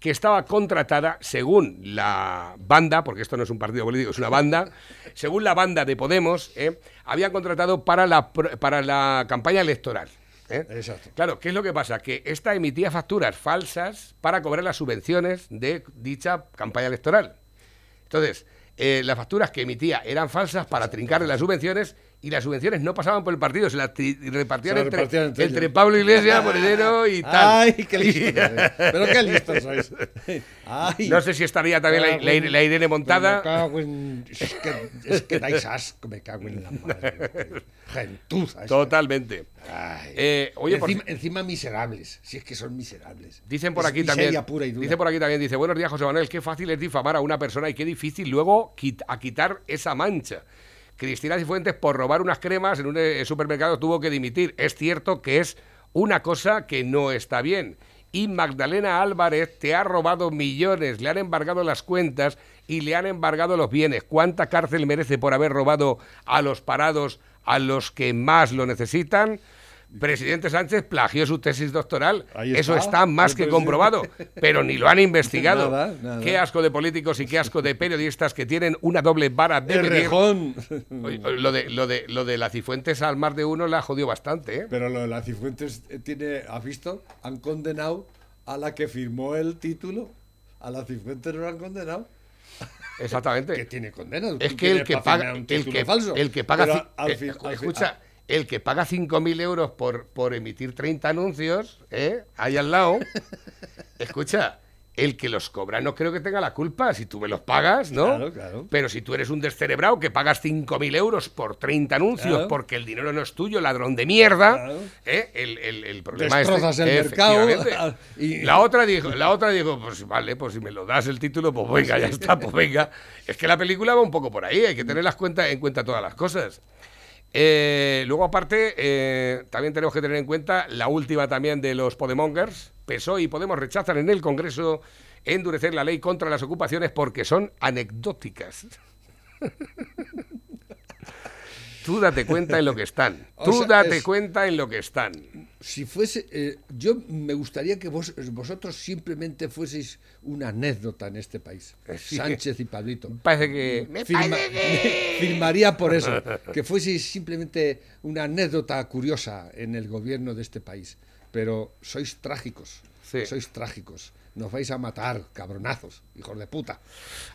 que estaba contratada según la banda, porque esto no es un partido político, es una banda, según la banda de Podemos, ¿eh? habían contratado para la, para la campaña electoral. ¿Eh? Exacto. Claro, ¿qué es lo que pasa? Que esta emitía facturas falsas para cobrar las subvenciones de dicha campaña electoral. Entonces, eh, las facturas que emitía eran falsas para trincarle las subvenciones y las subvenciones no pasaban por el partido, se las repartían, Se entre, repartían entre entre ellos. Pablo Iglesias, Monedero y tal. ¡Ay, qué listos! sois! [LAUGHS] Pero qué listos sois. ¡Ay! No sé si estaría también la, la- la Irene Me montada. cago en- Es que, es que dais asco, me cago en la madre. Gentuza. Totalmente. Ay. Eh, oye, por encima, encima miserables, si es que son miserables. Dicen por Es aquí también. pura y dura. Dice por aquí también, dice, buenos días, José Manuel, qué fácil es difamar a una persona y qué difícil luego a quitar esa mancha. Cristina Cifuentes, por robar unas cremas en un eh, supermercado, tuvo que dimitir. Es cierto que es una cosa que no está bien. Y Magdalena Álvarez te ha robado millones, le han embargado las cuentas y le han embargado los bienes. ¿Cuánta cárcel merece por haber robado a los parados, a los que más lo necesitan? Presidente Sánchez plagió su tesis doctoral. Eso está, más que comprobado, pero ni lo han investigado. [LAUGHS] Nada, nada. Qué asco de políticos y qué asco de periodistas que tienen una doble vara de rejón. Lo de, lo, de, lo de la Cifuentes al más de uno la jodió bastante, ¿eh? Pero lo de la Cifuentes eh, tiene, ¿has visto? Han condenado a la que firmó el título. A la Cifuentes no la han condenado. Exactamente. [LAUGHS] Que tiene condena. es ¿Tú que el que paga el que, falso? el que paga Pero ci- al eh, al escucha el que paga 5.000 euros por, por emitir 30 anuncios ¿eh? ahí al lado [LAUGHS] escucha el que los cobra no creo que tenga la culpa si tú me los pagas no Claro, claro. pero si tú eres un descerebrado que pagas 5.000 euros por 30 anuncios Claro. porque el dinero no es tuyo ladrón de mierda. ¿eh? el, el- el problema Destrozas es el mercado, [LAUGHS] y- la otra dijo, la otra dijo, pues vale, pues si me lo das el título, pues venga, ya está, pues venga. Es que la película va un poco por ahí, hay que tener las cuenta, en cuenta todas las cosas. Eh, luego, aparte, eh, también tenemos que tener en cuenta la última también de los Podemongers. PSOE y Podemos rechazan en el Congreso endurecer la ley contra las ocupaciones porque son anecdóticas. [LAUGHS] Tú date cuenta en lo que están. [LAUGHS] O Tú sea, date es- cuenta en lo que están. Si fuese, eh, yo me gustaría que vos, vosotros simplemente fueseis una anécdota en este país. Sí. Sánchez y Pablito. Parece que. Me Firma- parece que- [LAUGHS] firmaría por eso, [LAUGHS] que fueseis simplemente una anécdota curiosa en el gobierno de este país. Pero sois trágicos, Sí. sois trágicos. Nos vais a matar, cabronazos, hijos de puta.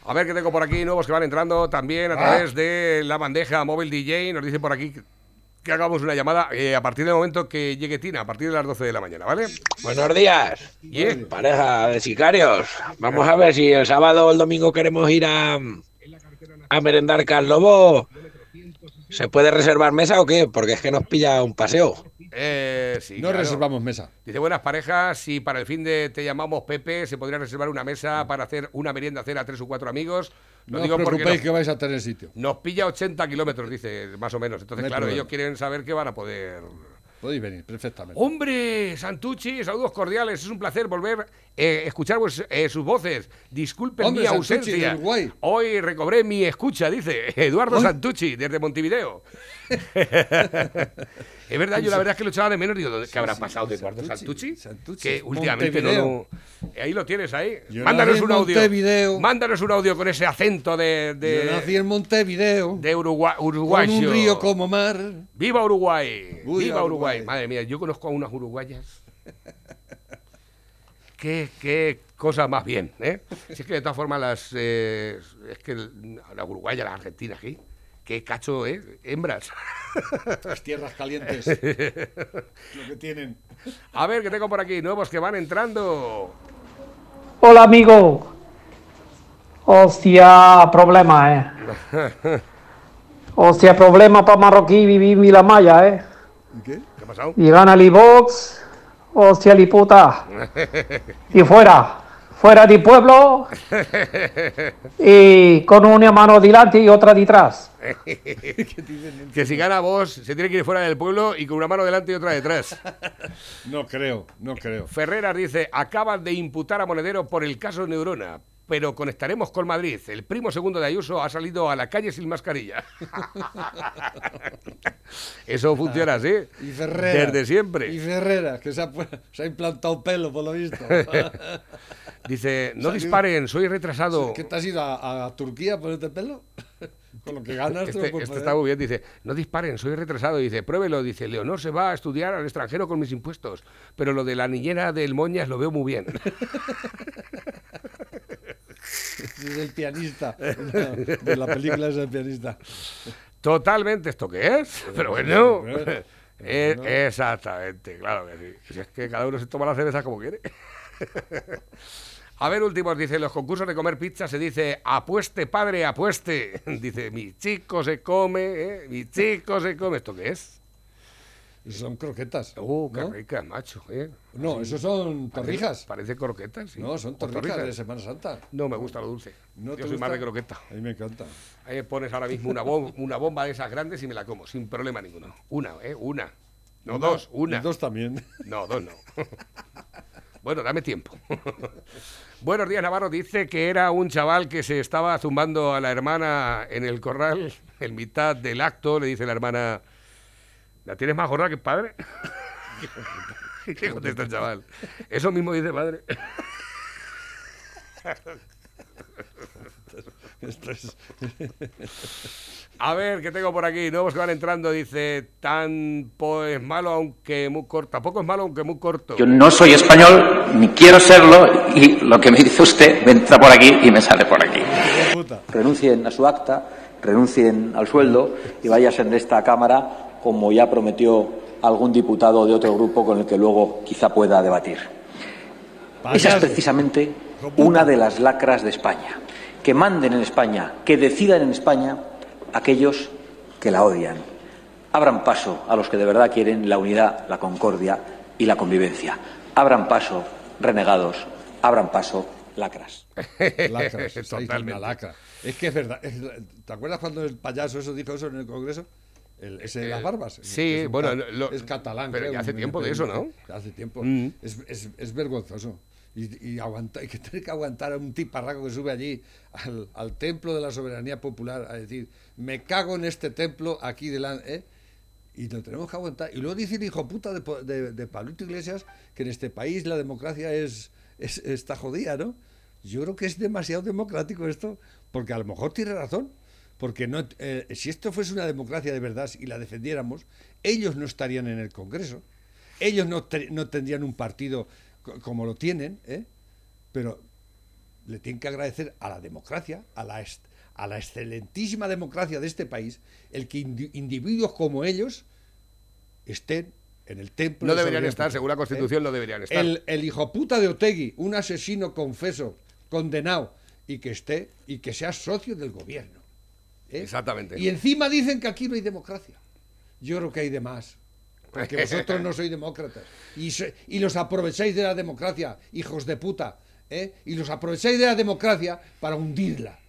A ver qué tengo por aquí, nuevos que van entrando también a través de la bandeja móvil DJ. Nos dice por aquí que, que hagamos una llamada eh, a partir del momento que llegue Tina, a partir de las 12 de la mañana, ¿vale? Buenos días, Yeah. pareja de sicarios. Vamos a ver si el sábado o el domingo queremos ir a, a merendar Cal Lobo. ¿Se puede reservar mesa o qué? Porque es que nos pilla un paseo. Eh, sí, no claro. reservamos mesa. Dice, buenas parejas, si para el fin de te llamamos Pepe, se podría reservar una mesa para hacer una merienda cena a tres o cuatro amigos. Lo No os digo porque preocupéis nos, que vais a tener sitio. nos pilla 80 kilómetros, dice, más o menos. Entonces, No claro, problema. ellos quieren saber que van a poder podéis venir perfectamente. Hombre, Santucci, saludos cordiales. Es un placer volver a escuchar vus- eh, sus voces. Disculpen Hombre, mi ausencia. Hoy recobré mi escucha, dice [LAUGHS] Eduardo. Santucci, desde Montevideo. Es verdad, yo la verdad es que lo echaba de menos. Digo, ¿qué habrá sí, pasado de Eduardo Santucci, Santucci? Que últimamente no lo... Ahí lo tienes, ahí. Yo Mándanos un audio. Montevideo. Mándanos un audio con ese acento de, de, Yo nací en Montevideo, de Uruguay, con un río como mar. ¡Viva Uruguay! Viva ¡Viva Uruguay! Uruguay. Madre mía, yo conozco a unas uruguayas. [LAUGHS] qué, qué cosa más bien, ¿eh? Si es que de todas formas las... eh, es que las uruguayas, las argentinas, ¿qué? Qué cacho, ¿eh? Hembras. [LAUGHS] Las tierras calientes. [LAUGHS] lo que tienen. A ver, que tengo por aquí nuevos que van entrando. Hola amigo. Hostia, problema, eh. [LAUGHS] Hostia, problema para marroquí vivir en la Maya, eh. ¿Qué? ¿Qué ha pasado? Y gana el Vox. Hostia, li puta. Y fuera. Fuera del pueblo. [LAUGHS] Y con una mano delante y otra detrás. [LAUGHS] Que si gana vos, se tiene que ir fuera del pueblo y con una mano delante y otra detrás. [LAUGHS] No creo, no creo. Ferreras dice, acaban de imputar a Monedero por el caso Neurona, pero conectaremos con Madrid. El primo segundo de Ayuso ha salido a la calle sin mascarilla. Eso funciona así. Y Ferrera. Desde siempre. Y Ferrera, que se ha, se ha implantado pelo, por lo visto. Dice, no disparen, soy retrasado. ¿Qué te has ido a, a Turquía a ponerte pelo? [LAUGHS] Con lo que ganas, Este, puedes este poner. está muy bien, dice, no disparen, soy retrasado. Dice, pruébelo. Dice, Leonor se va a estudiar al extranjero con mis impuestos, pero lo de la niñera del Moñas lo veo muy bien. [LAUGHS] Es el pianista. De la película es el pianista. Totalmente, ¿esto qué es? Pero bueno. Eh, bueno. exactamente, claro que sí. Si es que cada uno se toma la cerveza como quiere. [LAUGHS] A ver, últimos, dice, los concursos de comer pizza se dice, apueste, padre, apueste. [LAUGHS] Dice, mi chico se come, ¿eh? mi chico se come. ¿Esto qué es? Son croquetas. Uh, qué ¿no? rica, macho. ¿eh? No, esos son torrijas. Parece croquetas, sí. No, son torrijas de Semana Santa. No, me gusta lo dulce. ¿No Yo soy gusta? más de croqueta. A mí me encanta. Ahí me pones ahora mismo una, bom- una bomba de esas grandes y me la como, sin problema ninguno. Una, ¿eh? Una. No, dos, una. Y dos también. No, dos no. [LAUGHS] bueno, dame tiempo. [LAUGHS] Buenos días, Navarro. Dice que era un chaval que se estaba zumbando a la hermana en el corral en mitad del acto. Le dice la hermana, ¿la tienes más gorda que padre? [LAUGHS] ¿Qué contesta el chaval? Eso mismo dice padre. [LAUGHS] Esto es- [LAUGHS] A ver, ¿qué tengo por aquí? Nuevos que van entrando. Dice, tan po- es malo aunque muy corto. Tampoco es malo aunque muy corto. Yo no soy español, ni quiero serlo, y lo que me dice usted me entra por aquí y me sale por aquí. renuncien a su acta, renuncien al sueldo y váyanse de esta Cámara como ya prometió algún diputado de otro grupo con el que luego quizá pueda debatir. Esa es precisamente una de las lacras de España. Que manden en España, que decidan en España aquellos que la odian. Abran paso a los que de verdad quieren la unidad, la concordia y la convivencia. Abran paso, renegados. Abran paso, lacras. [LAUGHS] Lacras, Totalmente. una lacra. Es que es verdad. ¿Te acuerdas cuando el payaso eso dijo eso en el Congreso? El, ese de las barbas. sí, es bueno, ca- lo- es catalán. pero creo, hace tiempo de eso, ¿no? Hace tiempo. Mm. Es, es- es vergonzoso. Y, y [LAUGHS] que tiene que aguantar a un tiparraco que sube allí al, templo de la soberanía popular a decir, me cago en este templo aquí delante. ¿eh? Y lo tenemos que aguantar. Y luego dice el hijo puta de, de, de Pablito Iglesias que en este país la democracia es, es está jodida, ¿no? Yo creo que es demasiado democrático esto, porque a lo mejor tiene razón. Porque no, eh, si esto fuese una democracia de verdad y la defendiéramos, ellos no estarían en el Congreso. Ellos no, te- no tendrían un partido como lo tienen, ¿eh? pero le tienen que agradecer a la democracia, a la, a la excelentísima democracia de este país, el que indi- individuos como ellos estén en el templo. No de deberían estar, según la ¿eh? Constitución, no deberían estar. El, el hijo puta de Otegui, un asesino confeso, condenado, y que esté, y que sea socio del gobierno. ¿eh? Exactamente. Y encima dicen que aquí no hay democracia. Yo creo que hay de más. Porque vosotros no sois demócratas. Y, so- y los aprovecháis de la democracia, hijos de puta. ¿eh? Y los aprovecháis de la democracia para hundirla.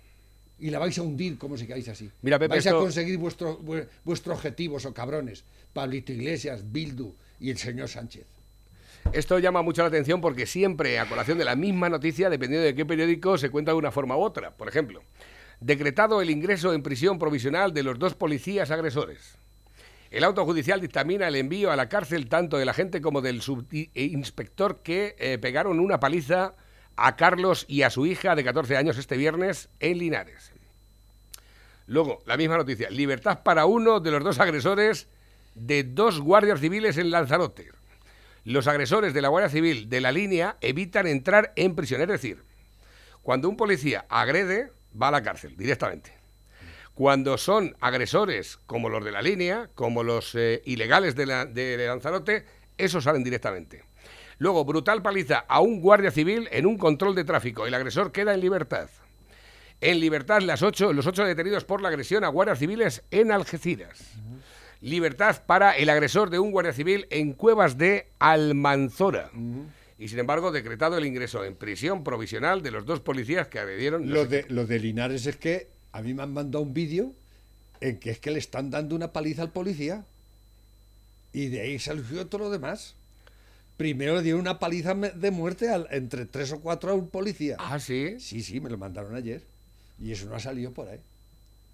y la vais a hundir como si caéis así. Mira, Pepe, vais a conseguir vuestro, vue- vuestro objetivo, o cabrones. Pablito Iglesias, Bildu y el señor Sánchez. Esto llama mucho la atención porque siempre, a colación de la misma noticia, dependiendo de qué periódico, se cuenta de una forma u otra. Por ejemplo, decretado el ingreso en prisión provisional de los dos policías agresores. El auto judicial dictamina el envío a la cárcel tanto del agente como del subinspector que eh, pegaron una paliza a Carlos y a su hija de 14 años este viernes en Linares. Luego, la misma noticia. Libertad para uno de los dos agresores de dos guardias civiles en Lanzarote. Los agresores de la Guardia Civil de la línea evitan entrar en prisión. Es decir, cuando un policía agrede, va a la cárcel directamente. Cuando son agresores como los de la línea, como los eh, ilegales de, la- de Lanzarote, esos salen directamente. Luego, brutal paliza a un guardia civil en un control de tráfico. El agresor queda en libertad. En libertad las ocho, los ocho detenidos por la agresión a guardias civiles en Algeciras. Libertad para el agresor de un guardia civil en Cuevas de Almanzora. Y sin embargo, decretado el ingreso en prisión provisional de los dos policías que agredieron. no Lo sé de, lo de Linares es que a mí me han mandado un vídeo en que es que le están dando una paliza al policía. Y de ahí salió todo lo demás. Primero le dieron una paliza de muerte al- entre tres o cuatro a un policía. Ah, sí. Sí, sí, me lo mandaron ayer. Y eso no ha salido por ahí.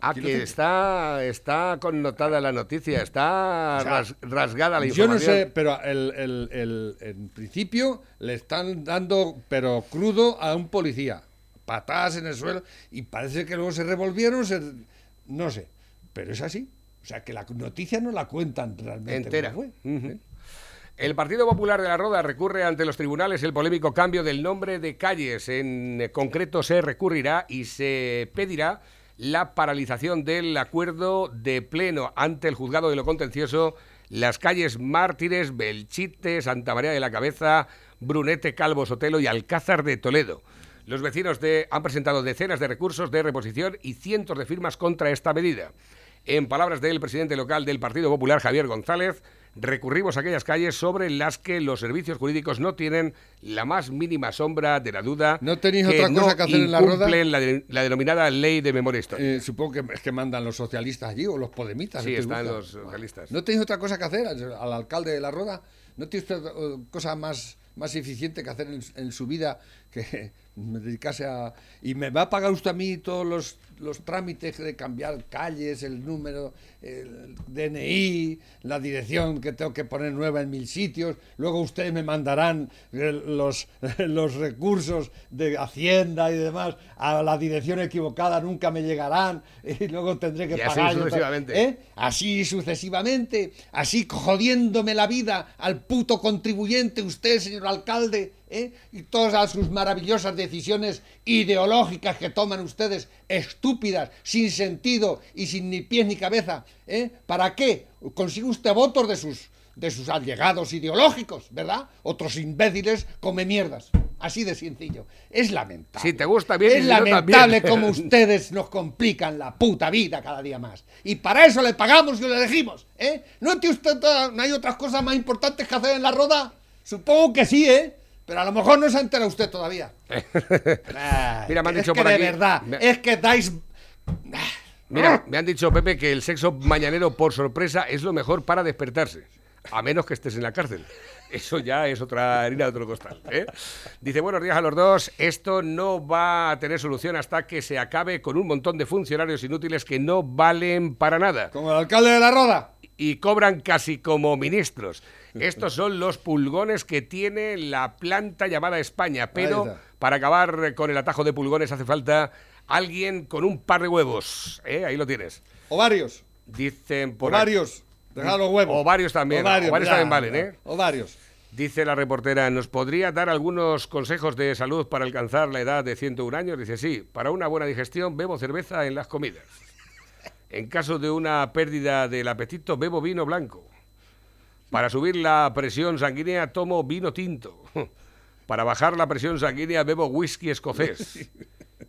Ah, que está, está connotada la noticia, está O sea, ras- rasgada la Yo no información. sé, pero el, el- el- en principio le están dando, pero crudo, a un policía. Patadas en el suelo. Y parece que luego se revolvieron, se- no sé. Pero es así. O sea, que la noticia no la cuentan realmente. Entera. Ujú. El Partido Popular de la Roda recurre ante los tribunales el polémico cambio del nombre de calles. En concreto se recurrirá y se pedirá la paralización del acuerdo de pleno ante el juzgado de lo contencioso las calles Mártires, Belchite, Santa María de la Cabeza, Brunete, Calvo, Sotelo y Alcázar de Toledo. Los vecinos de- han presentado decenas de recursos de reposición y cientos de firmas contra esta medida. En palabras del presidente local del Partido Popular, Javier González, recurrimos a aquellas calles sobre las que los servicios jurídicos no tienen la más mínima sombra de la duda. ¿No tenéis que otra cosa no que hacer en la roda? La, de- la denominada ley de memoria histórica. Eh, supongo que es que mandan los socialistas allí o los podemitas. Sí, ¿qué están los socialistas. ¿No tenéis otra cosa que hacer al, al alcalde de la Roda? ¿No tienes otra eh, cosa más, más eficiente que hacer en, en su vida que me dedicarse a... Y me va a pagar usted a mí todos los, los trámites de cambiar calles, el número, el DNI, la dirección que tengo que poner nueva en mil sitios. Luego ustedes me mandarán eh, los, [LAUGHS] los recursos de Hacienda y demás a la dirección equivocada, nunca me llegarán [LAUGHS] y luego tendré que Y así pagar. yo otra- sucesivamente. ¿Eh? Así sucesivamente, así jodiéndome la vida al puto contribuyente, usted, señor alcalde, ¿eh? y todas sus maravillosas decisiones ideológicas que toman ustedes, estúpidas, sin sentido y sin ni pies ni cabeza. ¿eh? ¿Para qué? Consigue usted votos de sus, de sus allegados ideológicos, ¿verdad? Otros imbéciles come mierdas. Así de sencillo. Es lamentable. Si te gusta bien Es lamentable [LAUGHS] como ustedes nos complican la puta vida cada día más. Y para eso le pagamos y le elegimos, ¿eh? ¿No, tiene usted ¿No hay otras cosas más importantes que hacer en la roda? Supongo que sí, ¿eh? Pero a lo mejor no se entera usted todavía. Ay, [LAUGHS] Mira, me han es dicho que por de verdad, me- es que dais... Mira, me han dicho, Pepe, que el sexo mañanero por sorpresa es lo mejor para despertarse. A menos que estés en la cárcel. [LAUGHS] Eso ya es otra harina de otro costal. ¿eh? Dice, buenos días a los dos. Esto no va a tener solución hasta que se acabe con un montón de funcionarios inútiles que no valen para nada. Como el alcalde de la roda. Y cobran casi como ministros. Estos son los pulgones que tiene la planta llamada España. Pero para acabar con el atajo de pulgones hace falta alguien con un par de huevos. ¿eh? Ahí lo tienes. Ovarios. Dicen por Ovarios. Dejad los huevos. Ovarios también. Ovarios, ya, también valen. ¿eh? Ovarios. Dice la reportera, ¿nos podría dar algunos consejos de salud para alcanzar la edad de 101 años? Dice, sí, para una buena digestión bebo cerveza en las comidas. En caso de una pérdida del apetito, bebo vino blanco. Para subir la presión sanguínea, tomo vino tinto. Para bajar la presión sanguínea, bebo whisky escocés.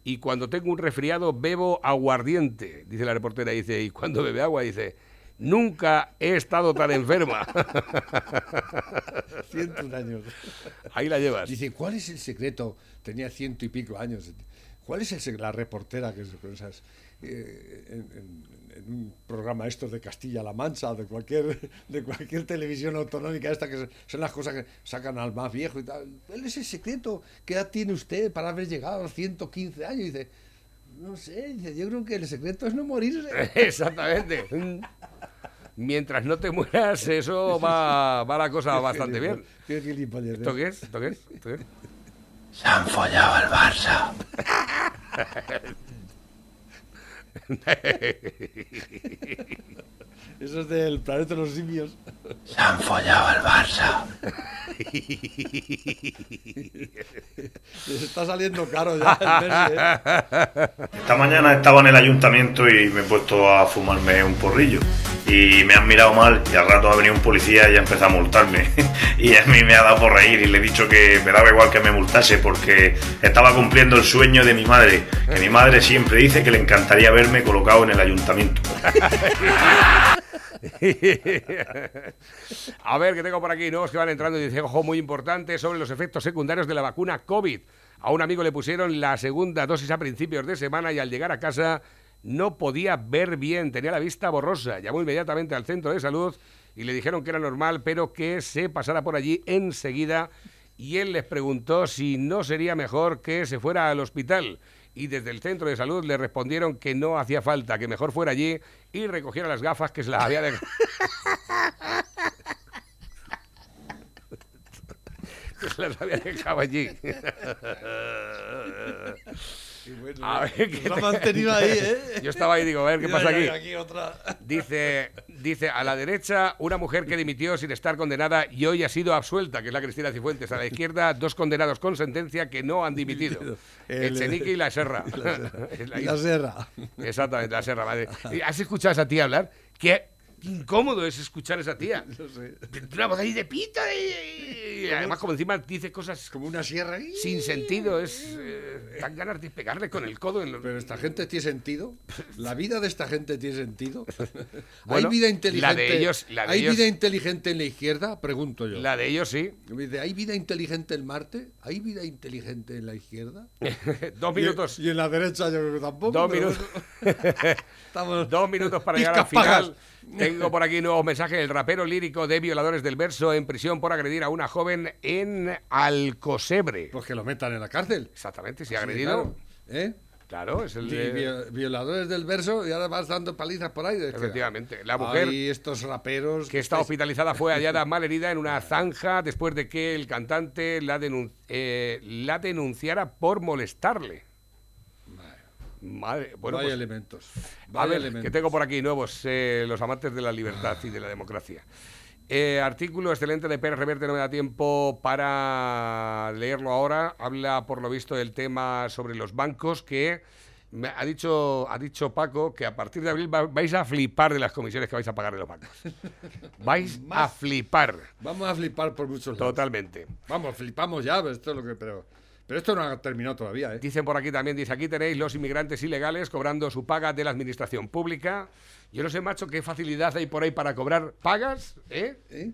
Y cuando tengo un resfriado, bebo aguardiente, dice la reportera. Dice, y cuando bebe agua, dice, nunca he estado tan enferma. [LAUGHS] 101 años. Ahí la llevas. Dice, ¿cuál es el secreto? Tenía ciento y pico años. ¿Cuál es ese- la reportera que esas, eh, en, en- en un programa estos de Castilla-La Mancha, de cualquier, de cualquier televisión autonómica, esta que son las cosas que sacan al más viejo y tal? ¿Cuál es el secreto? ¿Qué edad tiene usted para haber llegado a los 115 años? Y dice, no sé, dice, yo creo que el secreto es no morirse. [LAUGHS] Exactamente. Mientras no te mueras, eso va, va la cosa [LAUGHS] bastante bien. Qué gilipollez, ¿Esto ¿eh? qué es? ¿Esto qué es? ¿Esto qué es? Se han follado al Barça. [LAUGHS] [LAUGHS] Eso es del planeta de los simios. Se han follado al Barça. Les [LAUGHS] está saliendo caro ya el mes, ¿eh? Esta mañana estaba en el ayuntamiento y me he puesto a fumarme un porrillo. Y me han mirado mal y al rato ha venido un policía y ha empezado a multarme. [LAUGHS] Y a mí me ha dado por reír y le he dicho que me daba igual que me multase porque estaba cumpliendo el sueño de mi madre. Que mi madre siempre dice que le encantaría verme colocado en el ayuntamiento. [LAUGHS] A ver, que tengo por aquí nuevos que van entrando y dice, ojo, muy importante sobre los efectos secundarios de la vacuna COVID. A un amigo le pusieron la segunda dosis a principios de semana y al llegar a casa no podía ver bien, tenía la vista borrosa. Llamó inmediatamente al centro de salud y le dijeron que era normal, pero que se pasara por allí enseguida. Y él les preguntó si no sería mejor que se fuera al hospital. Y desde el centro de salud le respondieron que no hacía falta, que mejor fuera allí y recogiera las gafas que se las había dejado. [LAUGHS] [LAUGHS] que se las había dejado allí. [LAUGHS] Y bueno, A ver, nos ¿qué ha te- mantenido [LAUGHS] ahí, ¿eh? Yo estaba ahí y digo, a ver qué Mira, pasa aquí. otra. Dice, dice, a la derecha, una mujer que dimitió sin estar condenada y hoy ha sido absuelta, que es la Cristina Cifuentes. A la izquierda, dos condenados con sentencia que no han dimitido. El- Echenique y la Serra. [LAUGHS] y la [LAUGHS] Serra. Exactamente, la Serra. madre. ¿Has escuchado a esa tía hablar? Qué incómodo es escuchar a esa tía. [LAUGHS] No sé. Una voz ahí de pito y, y además como encima dice cosas Como una sierra ahí. sin sentido. Es eh, dan ganas de pegarle con el codo en los... Pero esta gente tiene sentido. La vida de esta gente tiene sentido. [LAUGHS] Bueno, ¿Hay vida inteligente? la de ellos- la de ¿Hay ellos- vida inteligente en la izquierda? Pregunto yo. La de ellos sí. Me dice, ¿hay vida inteligente en Marte? ¿Hay vida inteligente en la izquierda? [LAUGHS] Dos Y- minutos. Y, en la derecha yo creo que tampoco. Dos minutos. Estamos Dos minutos para llegar al piscas pagas. Tengo por aquí nuevos mensajes. El rapero lírico de Violadores del Verso en prisión por agredir a una joven en Alcosebre. Pues que lo metan en la cárcel. Exactamente, si ha agredido. claro. ¿Eh? Claro, es el Y de... vi- violadores del verso y ahora vas dando palizas por ahí. Efectivamente. La mujer Ay, estos raperos. que está hospitalizada fue hallada [LAUGHS] mal herida en una zanja después de que el cantante la, denun- eh, la denunciara por molestarle. Madre, bueno, Vaya pues, elementos. A Vaya ver, elementos. que tengo por aquí nuevos, eh, los amantes de la libertad y de la democracia. Eh, artículo excelente de Pérez Reverte, no me da tiempo para leerlo ahora. Habla, por lo visto, del tema sobre los bancos que me ha dicho, ha dicho Paco que a partir de abril va- vais a flipar de las comisiones que vais a pagar de los bancos. [LAUGHS] vais a flipar. Vamos a flipar por muchos lados. Totalmente. Vamos, flipamos ya, pero esto es lo que. Pero, pero esto no ha terminado todavía, ¿eh? Dicen por aquí también, dice, aquí tenéis los inmigrantes ilegales cobrando su paga de la administración pública. Yo no sé, macho, qué facilidad hay por ahí para cobrar pagas, ¿eh? ¿Eh?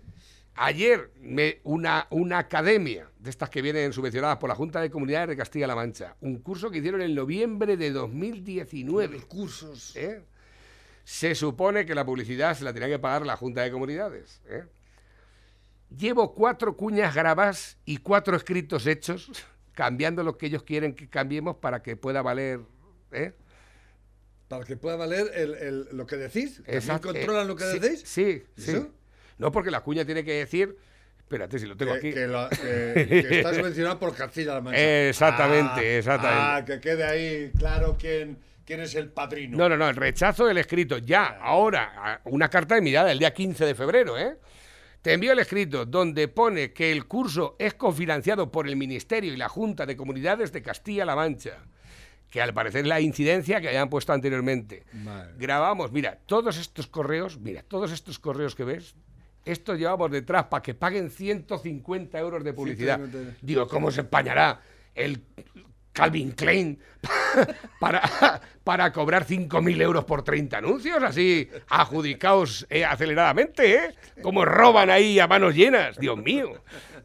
Ayer me, una, una academia de estas que vienen subvencionadas por la Junta de Comunidades de Castilla-La Mancha, un curso que hicieron en noviembre de 2019. Cursos. ¿eh? Se supone que la publicidad se la tenía que pagar la Junta de Comunidades. ¿eh? Llevo cuatro cuñas grabadas y cuatro escritos hechos, cambiando lo que ellos quieren que cambiemos para que pueda valer. ¿eh? Para que pueda valer el, el- lo que decís. ¿También Exacto, controlan eh, lo que sí, decís? Sí, sí. No, porque la cuña tiene que decir. Espérate, si lo tengo Que, aquí. que la- que- [LAUGHS] que está subvencionado por Castilla-La Mancha. Exactamente, Ah, exactamente. Ah, que quede ahí claro quién, quién es el padrino. No, no, no, el rechazo del escrito. Ya, ahora, una carta de mirada el día 15 de febrero, ¿eh? Te envío el escrito donde pone que el curso es cofinanciado por el Ministerio y la Junta de Comunidades de Castilla-La Mancha. Que al parecer la incidencia que habían puesto anteriormente. Grabamos, mira, todos estos correos, mira, todos estos correos que ves, estos llevamos detrás para que paguen 150 euros de publicidad. 150. Digo, ¿cómo se empañará el Calvin Klein [LAUGHS] para, para cobrar 5.000 euros por 30 anuncios así adjudicados eh, aceleradamente, ¿eh? Como roban ahí a manos llenas, Dios mío.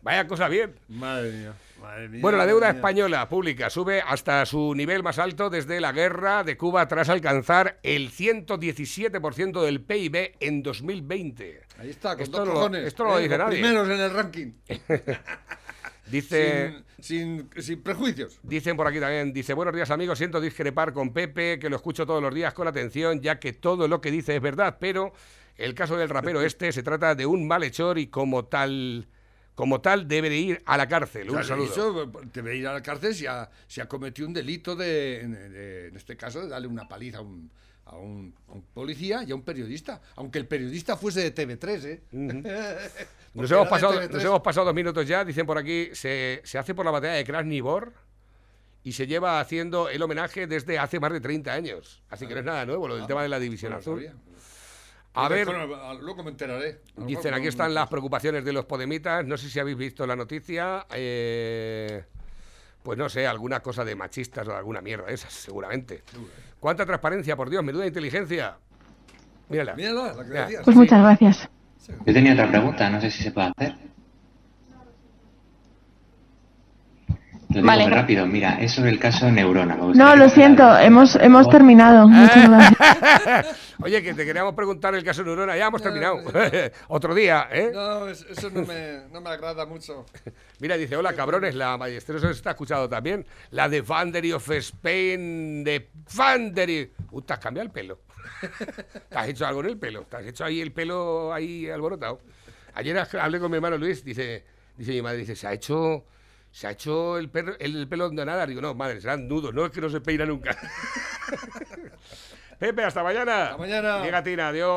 Vaya cosa bien. Madre mía. Madre mía, Bueno, la deuda española pública sube hasta su nivel más alto desde la guerra de Cuba tras alcanzar el 117% del PIB en 2020. Ahí está, con Esto dos no cojones. esto no lo ¿eh? dice nadie. Primeros en el ranking. [LAUGHS] Dice... Sin, sin, sin prejuicios. Dicen por aquí también, dice, buenos días amigos, siento discrepar con Pepe, que lo escucho todos los días con atención, ya que todo lo que dice es verdad, pero el caso del rapero [LAUGHS] este se trata de un malhechor y como tal, como tal debe de ir a la cárcel. Un saludo. Eso debe ir a la cárcel si ha, si ha cometido un delito de- en este caso, de darle una paliza a un, a un, a un policía y a un periodista. Aunque el periodista fuese de TV3, ¿eh? [LAUGHS] Nos hemos, de pasado, TV3. nos hemos pasado dos minutos ya, dicen por aquí, se, se hace por la batalla de Krasny Bor y se lleva haciendo el homenaje desde hace más de 30 años. Así que no es nada nuevo lo del Ah, tema de la división azul. A ver, Bueno, luego me enteraré. Dicen aquí están las preocupaciones de los podemitas, no sé si habéis visto la noticia, eh, pues no sé, alguna cosa de machistas o alguna mierda de esas, seguramente. ¿Cuánta transparencia, por Dios, menuda inteligencia? Mírala. Mírala, la que Mira. decías. Pues muchas gracias. Yo tenía otra pregunta, no sé si se puede hacer. Lo digo Vale. muy rápido, mira, es sobre el caso Neurona. No, lo siento, hemos, hemos terminado. Muchas gracias. [LAUGHS] Oye, que te queríamos preguntar el caso Neurona, ya hemos terminado. [LAUGHS] Otro día, ¿eh? No, es- eso no me, no me agrada mucho. [LAUGHS] Mira, dice, hola cabrones, la Ballesteros se está escuchando también. La de Vandery of Spain, de Vandery. Uh, te has cambiado el pelo. ¿Te has hecho algo en el pelo? ¿Te has hecho ahí el pelo ahí alborotado? Ayer hablé con mi hermano Luis, dice, dice mi madre, dice, se ha hecho... Se ha hecho el, perro- el pelo de nada. Digo, no, madre, serán nudos, no es que no se peina nunca. [LAUGHS] Pepe, hasta mañana. Hasta mañana. Llega Tina, adiós.